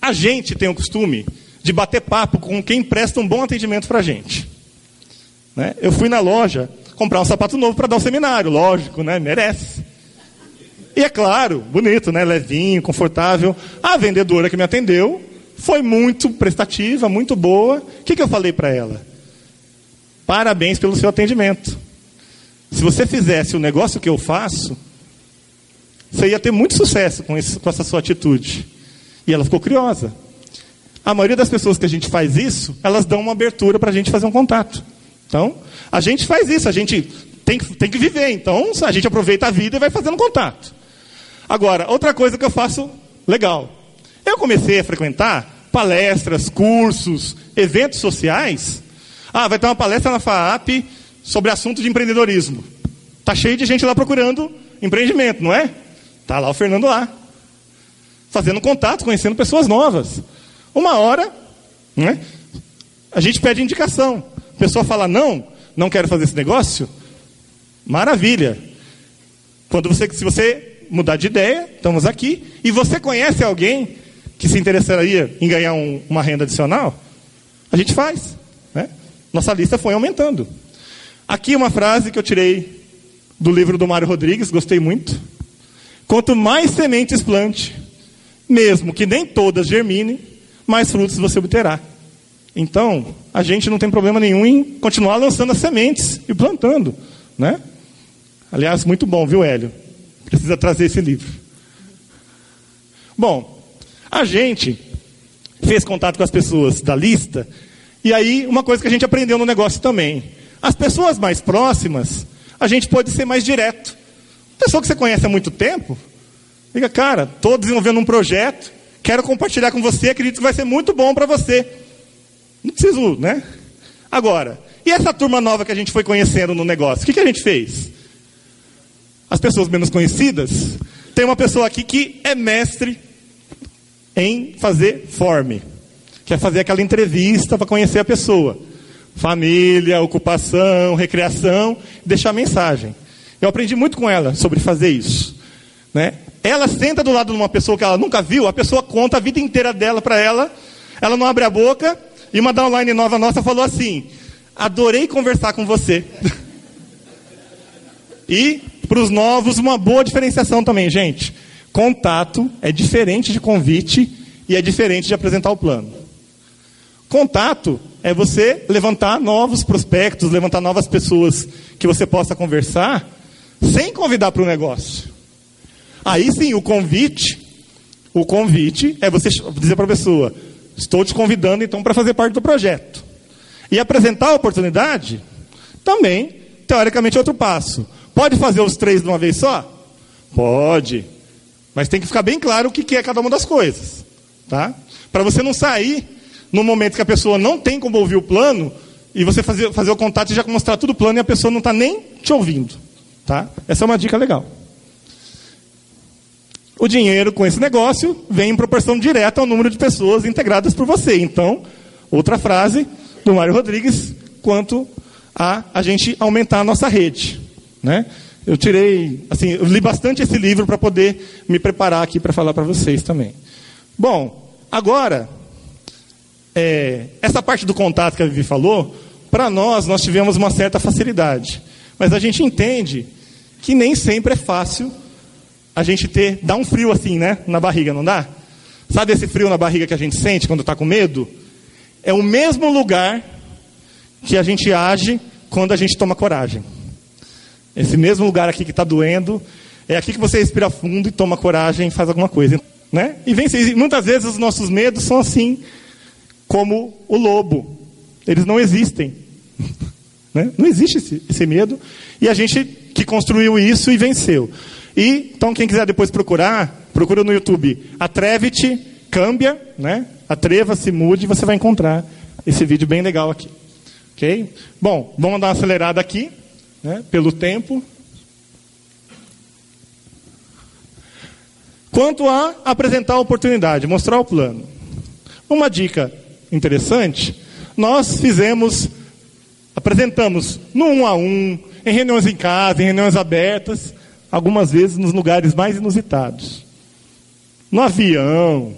a gente tem o costume de bater papo com quem presta um bom atendimento para a gente. Né? Eu fui na loja comprar um sapato novo para dar um seminário, lógico, né? merece. E é claro, bonito, né? levinho, confortável. A vendedora que me atendeu foi muito prestativa, muito boa. O que, que eu falei para ela? Parabéns pelo seu atendimento. Se você fizesse o negócio que eu faço, você ia ter muito sucesso com, com essa sua atitude. E ela ficou curiosa. A maioria das pessoas que a gente faz isso, elas dão uma abertura para a gente fazer um contato. Então, a gente faz isso, a gente tem, tem que viver. Então, a gente aproveita a vida e vai fazendo contato. Agora, outra coisa que eu faço legal. Eu comecei a frequentar palestras, cursos, eventos sociais. Ah, vai ter uma palestra na FAAP sobre assunto de empreendedorismo. Tá cheio de gente lá procurando empreendimento, não é? Tá lá o Fernando lá. Fazendo contato, conhecendo pessoas novas. Uma hora, né? A gente pede indicação. A pessoa fala: "Não, não quero fazer esse negócio". Maravilha. Quando você, se você mudar de ideia, estamos aqui e você conhece alguém que se interessaria em ganhar um, uma renda adicional, a gente faz. Né? Nossa lista foi aumentando. Aqui uma frase que eu tirei do livro do Mário Rodrigues, gostei muito. Quanto mais sementes plante, mesmo que nem todas germinem, mais frutos você obterá. Então, a gente não tem problema nenhum em continuar lançando as sementes e plantando. Né? Aliás, muito bom, viu, Hélio? Precisa trazer esse livro. Bom, a gente fez contato com as pessoas da lista, e aí uma coisa que a gente aprendeu no negócio também. As pessoas mais próximas, a gente pode ser mais direto. Pessoa que você conhece há muito tempo, diga, cara, estou desenvolvendo um projeto, quero compartilhar com você, acredito que vai ser muito bom para você. Não preciso, né? Agora, e essa turma nova que a gente foi conhecendo no negócio? O que, que a gente fez? As pessoas menos conhecidas, tem uma pessoa aqui que é mestre em fazer forme, que é fazer aquela entrevista para conhecer a pessoa. Família, ocupação, recreação, deixar mensagem. Eu aprendi muito com ela sobre fazer isso. Né? Ela senta do lado de uma pessoa que ela nunca viu, a pessoa conta a vida inteira dela para ela, ela não abre a boca, e uma downline nova nossa falou assim: adorei conversar com você. e, para os novos, uma boa diferenciação também, gente. Contato é diferente de convite e é diferente de apresentar o plano. Contato é você levantar novos prospectos, levantar novas pessoas que você possa conversar, sem convidar para o negócio. Aí sim, o convite, o convite é você dizer para a pessoa: estou te convidando então para fazer parte do projeto. E apresentar a oportunidade, Também, teoricamente, é outro passo. Pode fazer os três de uma vez só? Pode. Mas tem que ficar bem claro o que é cada uma das coisas. Tá? Para você não sair no momento que a pessoa não tem como ouvir o plano e você fazer, fazer o contato e já mostrar tudo o plano e a pessoa não está nem te ouvindo. Tá? Essa é uma dica legal. O dinheiro com esse negócio vem em proporção direta ao número de pessoas integradas por você. Então, outra frase do Mário Rodrigues, quanto a a gente aumentar a nossa rede. Né? Eu tirei, assim, eu li bastante esse livro para poder me preparar aqui para falar para vocês também. Bom, agora, é, essa parte do contato que a Vivi falou, para nós, nós tivemos uma certa facilidade. Mas a gente entende que nem sempre é fácil a gente ter, dá um frio assim, né, na barriga, não dá? Sabe esse frio na barriga que a gente sente quando está com medo? É o mesmo lugar que a gente age quando a gente toma coragem. Esse mesmo lugar aqui que está doendo, é aqui que você respira fundo e toma coragem e faz alguma coisa. Né? E vence. Muitas vezes os nossos medos são assim, como o lobo. Eles não existem. né? Não existe esse, esse medo. E a gente que construiu isso e venceu. E, então, quem quiser depois procurar, procura no YouTube. Atreve-te, cambia, né? Atreva-se, mude, você vai encontrar esse vídeo bem legal aqui. Ok? Bom, vamos dar uma acelerada aqui né, pelo tempo. Quanto a apresentar a oportunidade, mostrar o plano. Uma dica interessante, nós fizemos, apresentamos no um a um, em reuniões em casa, em reuniões abertas, algumas vezes nos lugares mais inusitados. No avião.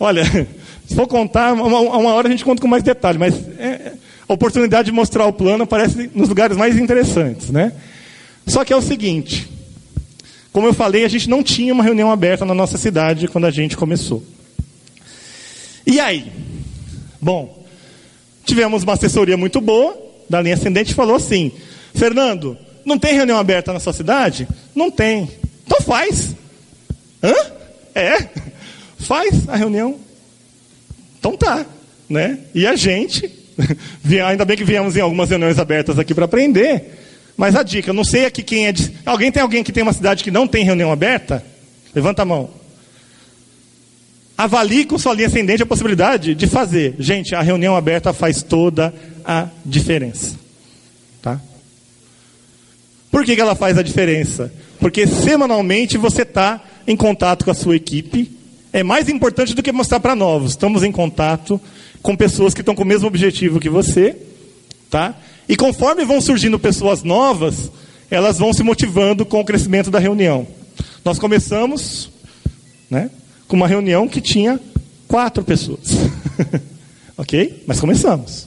Olha, se for contar, uma, uma hora a gente conta com mais detalhes, mas é, a oportunidade de mostrar o plano aparece nos lugares mais interessantes, né? Só que é o seguinte, como eu falei, a gente não tinha uma reunião aberta na nossa cidade quando a gente começou. E aí? Bom, tivemos uma assessoria muito boa da linha ascendente falou assim: Fernando, não tem reunião aberta na sua cidade? Não tem. Então faz. Hã? É? Faz a reunião. Então tá, né? E a gente Ainda bem que viemos em algumas reuniões abertas aqui para aprender. Mas a dica, não sei aqui quem é. De... Alguém tem alguém que tem uma cidade que não tem reunião aberta? Levanta a mão. Avalie com sua linha ascendente a possibilidade de fazer. Gente, a reunião aberta faz toda a diferença. Tá? Por que, que ela faz a diferença? Porque semanalmente você está em contato com a sua equipe. É mais importante do que mostrar para novos. Estamos em contato com pessoas que estão com o mesmo objetivo que você, tá? E conforme vão surgindo pessoas novas, elas vão se motivando com o crescimento da reunião. Nós começamos, né, com uma reunião que tinha quatro pessoas, ok? Mas começamos.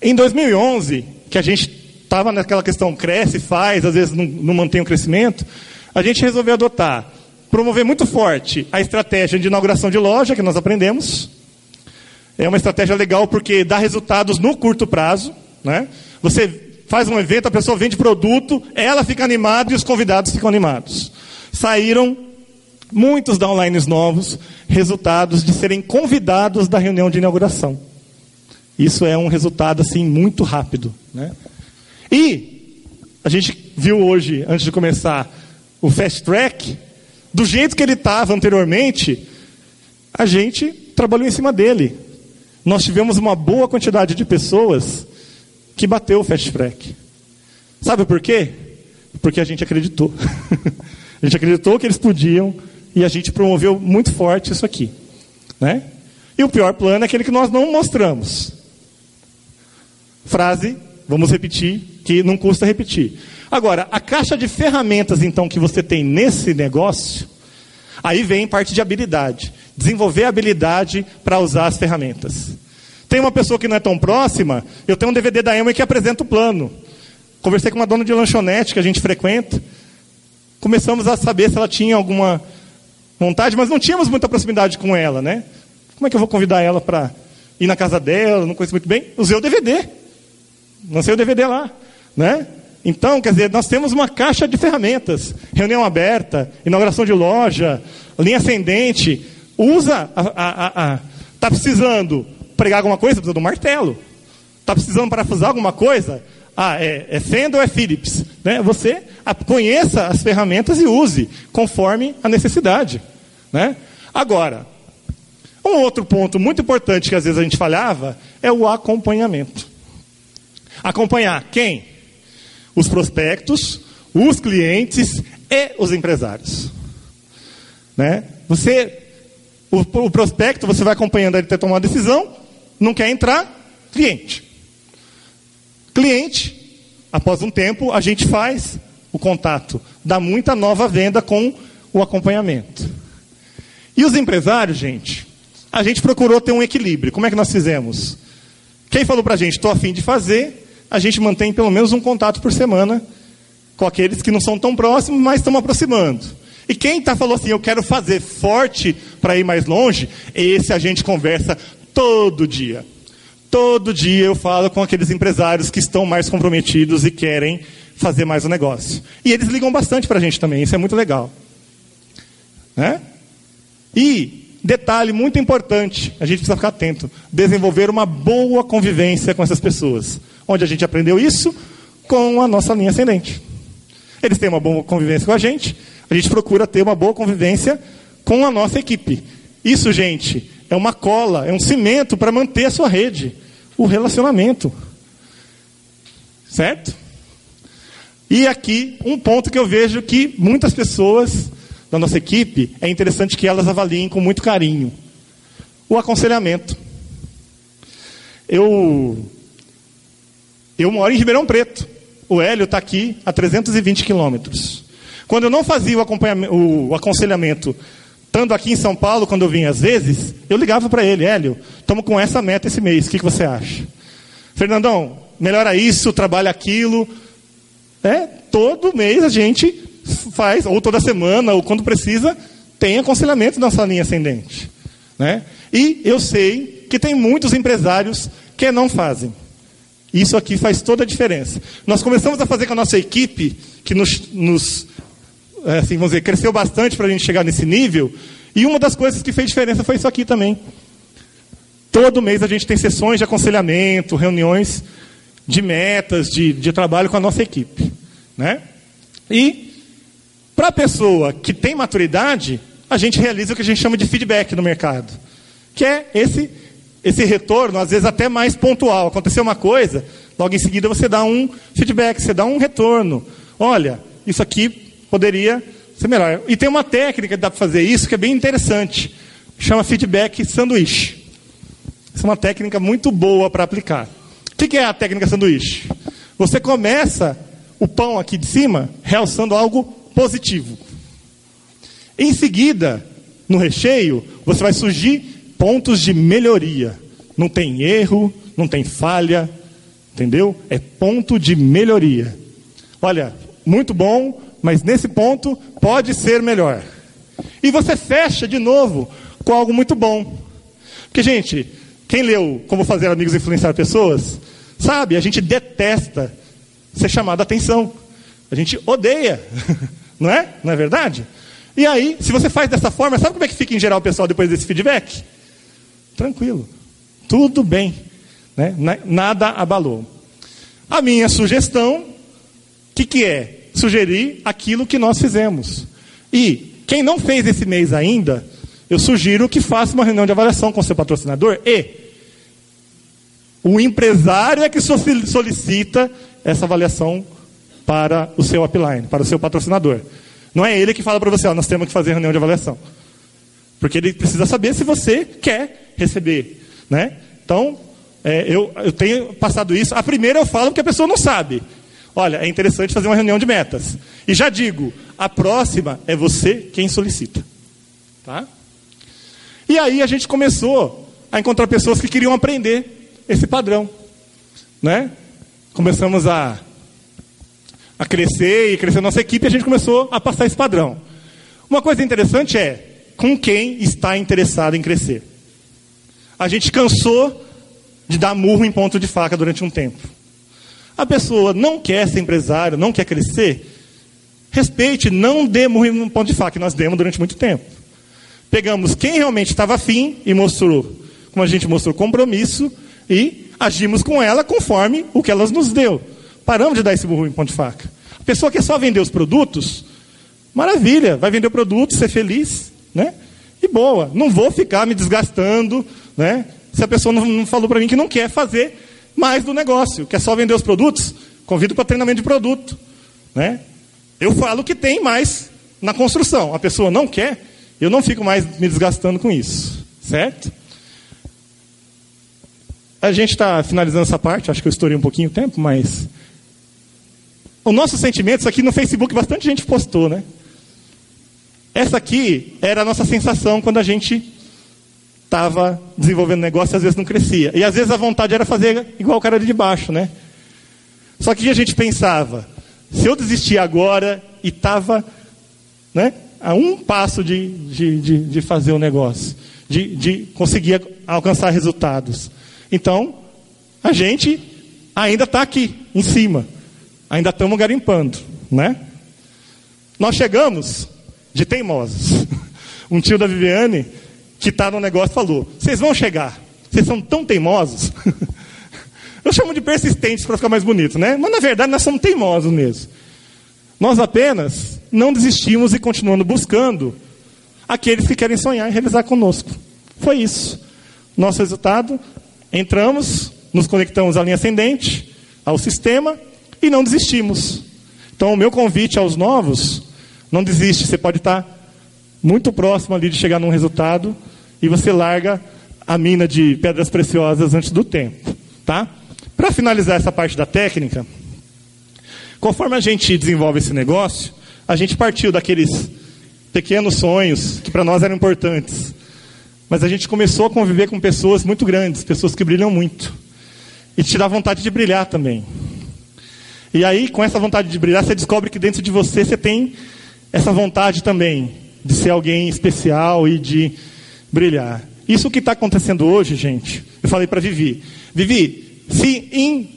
Em 2011, que a gente estava naquela questão cresce, faz, às vezes não, não mantém o crescimento, a gente resolveu adotar, promover muito forte a estratégia de inauguração de loja que nós aprendemos é uma estratégia legal porque dá resultados no curto prazo. Né? Você faz um evento, a pessoa vende produto, ela fica animada e os convidados ficam animados. Saíram muitos downlines novos, resultados de serem convidados da reunião de inauguração. Isso é um resultado assim muito rápido. Né? E a gente viu hoje, antes de começar, o Fast Track, do jeito que ele estava anteriormente, a gente trabalhou em cima dele nós tivemos uma boa quantidade de pessoas que bateu o fast track. Sabe por quê? Porque a gente acreditou. a gente acreditou que eles podiam e a gente promoveu muito forte isso aqui. Né? E o pior plano é aquele que nós não mostramos. Frase, vamos repetir, que não custa repetir. Agora, a caixa de ferramentas, então, que você tem nesse negócio, aí vem parte de habilidade desenvolver habilidade para usar as ferramentas. Tem uma pessoa que não é tão próxima, eu tenho um DVD da Emma que apresenta o plano. Conversei com uma dona de lanchonete que a gente frequenta. Começamos a saber se ela tinha alguma vontade, mas não tínhamos muita proximidade com ela, né? Como é que eu vou convidar ela para ir na casa dela? Não conheço muito bem. Usei o DVD. Lancei o DVD lá, né? Então, quer dizer, nós temos uma caixa de ferramentas. Reunião aberta, inauguração de loja, linha ascendente, Usa a. a, a, Está precisando pregar alguma coisa? Precisa de um martelo. Está precisando parafusar alguma coisa? Ah, é, é Fender ou é Philips? Né? Você conheça as ferramentas e use conforme a necessidade. Né? Agora, um outro ponto muito importante que às vezes a gente falhava é o acompanhamento. Acompanhar quem? Os prospectos, os clientes e os empresários. Né? Você, o, o prospecto, você vai acompanhando ele até tomar uma decisão, não quer entrar, cliente. Cliente, após um tempo, a gente faz o contato, dá muita nova venda com o acompanhamento. E os empresários, gente, a gente procurou ter um equilíbrio. Como é que nós fizemos? Quem falou para a gente, estou afim de fazer, a gente mantém pelo menos um contato por semana com aqueles que não são tão próximos, mas estão aproximando. E quem tá, falou assim, eu quero fazer forte para ir mais longe, esse a gente conversa todo dia. Todo dia eu falo com aqueles empresários que estão mais comprometidos e querem fazer mais o um negócio. E eles ligam bastante para a gente também, isso é muito legal. Né? E Detalhe muito importante, a gente precisa ficar atento: desenvolver uma boa convivência com essas pessoas. Onde a gente aprendeu isso? Com a nossa linha ascendente. Eles têm uma boa convivência com a gente, a gente procura ter uma boa convivência com a nossa equipe. Isso, gente, é uma cola, é um cimento para manter a sua rede, o relacionamento. Certo? E aqui, um ponto que eu vejo que muitas pessoas da nossa equipe, é interessante que elas avaliem com muito carinho. O aconselhamento. Eu, eu moro em Ribeirão Preto. O Hélio está aqui a 320 quilômetros. Quando eu não fazia o, o aconselhamento, estando aqui em São Paulo, quando eu vinha às vezes, eu ligava para ele, Hélio, estamos com essa meta esse mês, o que, que você acha? Fernandão, melhora isso, trabalha aquilo. É, todo mês a gente faz, ou toda semana, ou quando precisa, tem aconselhamento na sua linha ascendente. Né? E eu sei que tem muitos empresários que não fazem. Isso aqui faz toda a diferença. Nós começamos a fazer com a nossa equipe, que nos, nos assim, vamos dizer, cresceu bastante para a gente chegar nesse nível, e uma das coisas que fez diferença foi isso aqui também. Todo mês a gente tem sessões de aconselhamento, reuniões de metas, de, de trabalho com a nossa equipe. Né? E para a pessoa que tem maturidade, a gente realiza o que a gente chama de feedback no mercado, que é esse esse retorno, às vezes até mais pontual. Aconteceu uma coisa, logo em seguida você dá um feedback, você dá um retorno. Olha, isso aqui poderia ser melhor. E tem uma técnica que dá para fazer isso que é bem interessante. Chama feedback sanduíche. Essa é uma técnica muito boa para aplicar. O que é a técnica sanduíche? Você começa o pão aqui de cima realçando algo positivo. Em seguida, no recheio, você vai surgir pontos de melhoria. Não tem erro, não tem falha, entendeu? É ponto de melhoria. Olha, muito bom, mas nesse ponto pode ser melhor. E você fecha de novo com algo muito bom. Porque, gente, quem leu Como Fazer Amigos Influenciar Pessoas, sabe, a gente detesta ser chamado a atenção. A gente odeia Não é? Não é verdade? E aí, se você faz dessa forma, sabe como é que fica em geral o pessoal depois desse feedback? Tranquilo. Tudo bem. Né? Nada abalou. A minha sugestão, o que, que é? Sugerir aquilo que nós fizemos. E quem não fez esse mês ainda, eu sugiro que faça uma reunião de avaliação com seu patrocinador e o empresário é que solicita essa avaliação para o seu upline, para o seu patrocinador. Não é ele que fala para você, nós temos que fazer reunião de avaliação. Porque ele precisa saber se você quer receber. Né? Então, é, eu, eu tenho passado isso. A primeira eu falo que a pessoa não sabe. Olha, é interessante fazer uma reunião de metas. E já digo, a próxima é você quem solicita. Tá? E aí a gente começou a encontrar pessoas que queriam aprender esse padrão. Né? Começamos a a crescer e crescer a nossa equipe, a gente começou a passar esse padrão. Uma coisa interessante é com quem está interessado em crescer. A gente cansou de dar murro em ponto de faca durante um tempo. A pessoa não quer ser empresário, não quer crescer, respeite, não dê murro em ponto de faca, que nós demos durante muito tempo. Pegamos quem realmente estava afim e mostrou, como a gente mostrou, compromisso e agimos com ela conforme o que ela nos deu. Paramos de dar esse burro em ponto de faca. A pessoa que só vender os produtos, maravilha, vai vender o produto, ser feliz, né? E boa, não vou ficar me desgastando, né? Se a pessoa não falou para mim que não quer fazer mais do negócio, quer só vender os produtos, convido para treinamento de produto, né? Eu falo que tem mais na construção. A pessoa não quer, eu não fico mais me desgastando com isso, certo? A gente está finalizando essa parte, acho que eu estourei um pouquinho o tempo, mas. O nosso sentimento, isso aqui no Facebook, bastante gente postou, né? Essa aqui era a nossa sensação quando a gente estava desenvolvendo negócio e às vezes não crescia. E às vezes a vontade era fazer igual o cara de baixo, né? Só que a gente pensava, se eu desistir agora e estava né, a um passo de, de, de, de fazer o negócio, de, de conseguir alcançar resultados. Então, a gente ainda está aqui, em cima. Ainda estamos garimpando. Né? Nós chegamos de teimosos. Um tio da Viviane, que está no negócio, falou: Vocês vão chegar. Vocês são tão teimosos. Eu chamo de persistentes para ficar mais bonito, né? Mas na verdade nós somos teimosos mesmo. Nós apenas não desistimos e continuamos buscando aqueles que querem sonhar e realizar conosco. Foi isso. Nosso resultado Entramos, nos conectamos à linha ascendente, ao sistema e não desistimos. Então, o meu convite aos novos, não desiste, você pode estar muito próximo ali de chegar num resultado e você larga a mina de pedras preciosas antes do tempo, tá? Para finalizar essa parte da técnica, conforme a gente desenvolve esse negócio, a gente partiu daqueles pequenos sonhos que para nós eram importantes. Mas a gente começou a conviver com pessoas muito grandes, pessoas que brilham muito. E te dá vontade de brilhar também. E aí, com essa vontade de brilhar, você descobre que dentro de você você tem essa vontade também de ser alguém especial e de brilhar. Isso que está acontecendo hoje, gente, eu falei para Vivi. Vivi, se em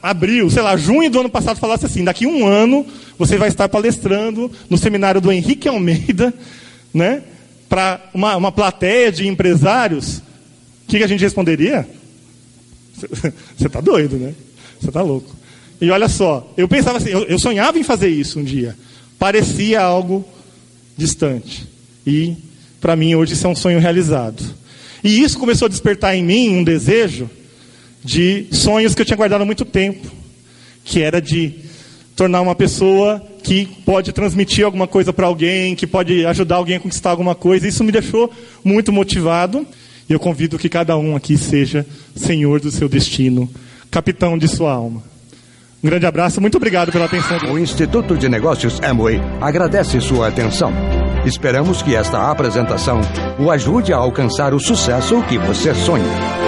abril, sei lá, junho do ano passado falasse assim, daqui um ano você vai estar palestrando no seminário do Henrique Almeida, né? para uma, uma plateia de empresários, o que, que a gente responderia? Você está doido, né? Você está louco. E olha só, eu pensava assim, eu, eu sonhava em fazer isso um dia. Parecia algo distante. E, para mim, hoje isso é um sonho realizado. E isso começou a despertar em mim um desejo de sonhos que eu tinha guardado há muito tempo, que era de tornar uma pessoa que pode transmitir alguma coisa para alguém, que pode ajudar alguém a conquistar alguma coisa. Isso me deixou muito motivado. E eu convido que cada um aqui seja senhor do seu destino, capitão de sua alma. Um grande abraço, muito obrigado pela atenção. O Instituto de Negócios Amway agradece sua atenção. Esperamos que esta apresentação o ajude a alcançar o sucesso que você sonha.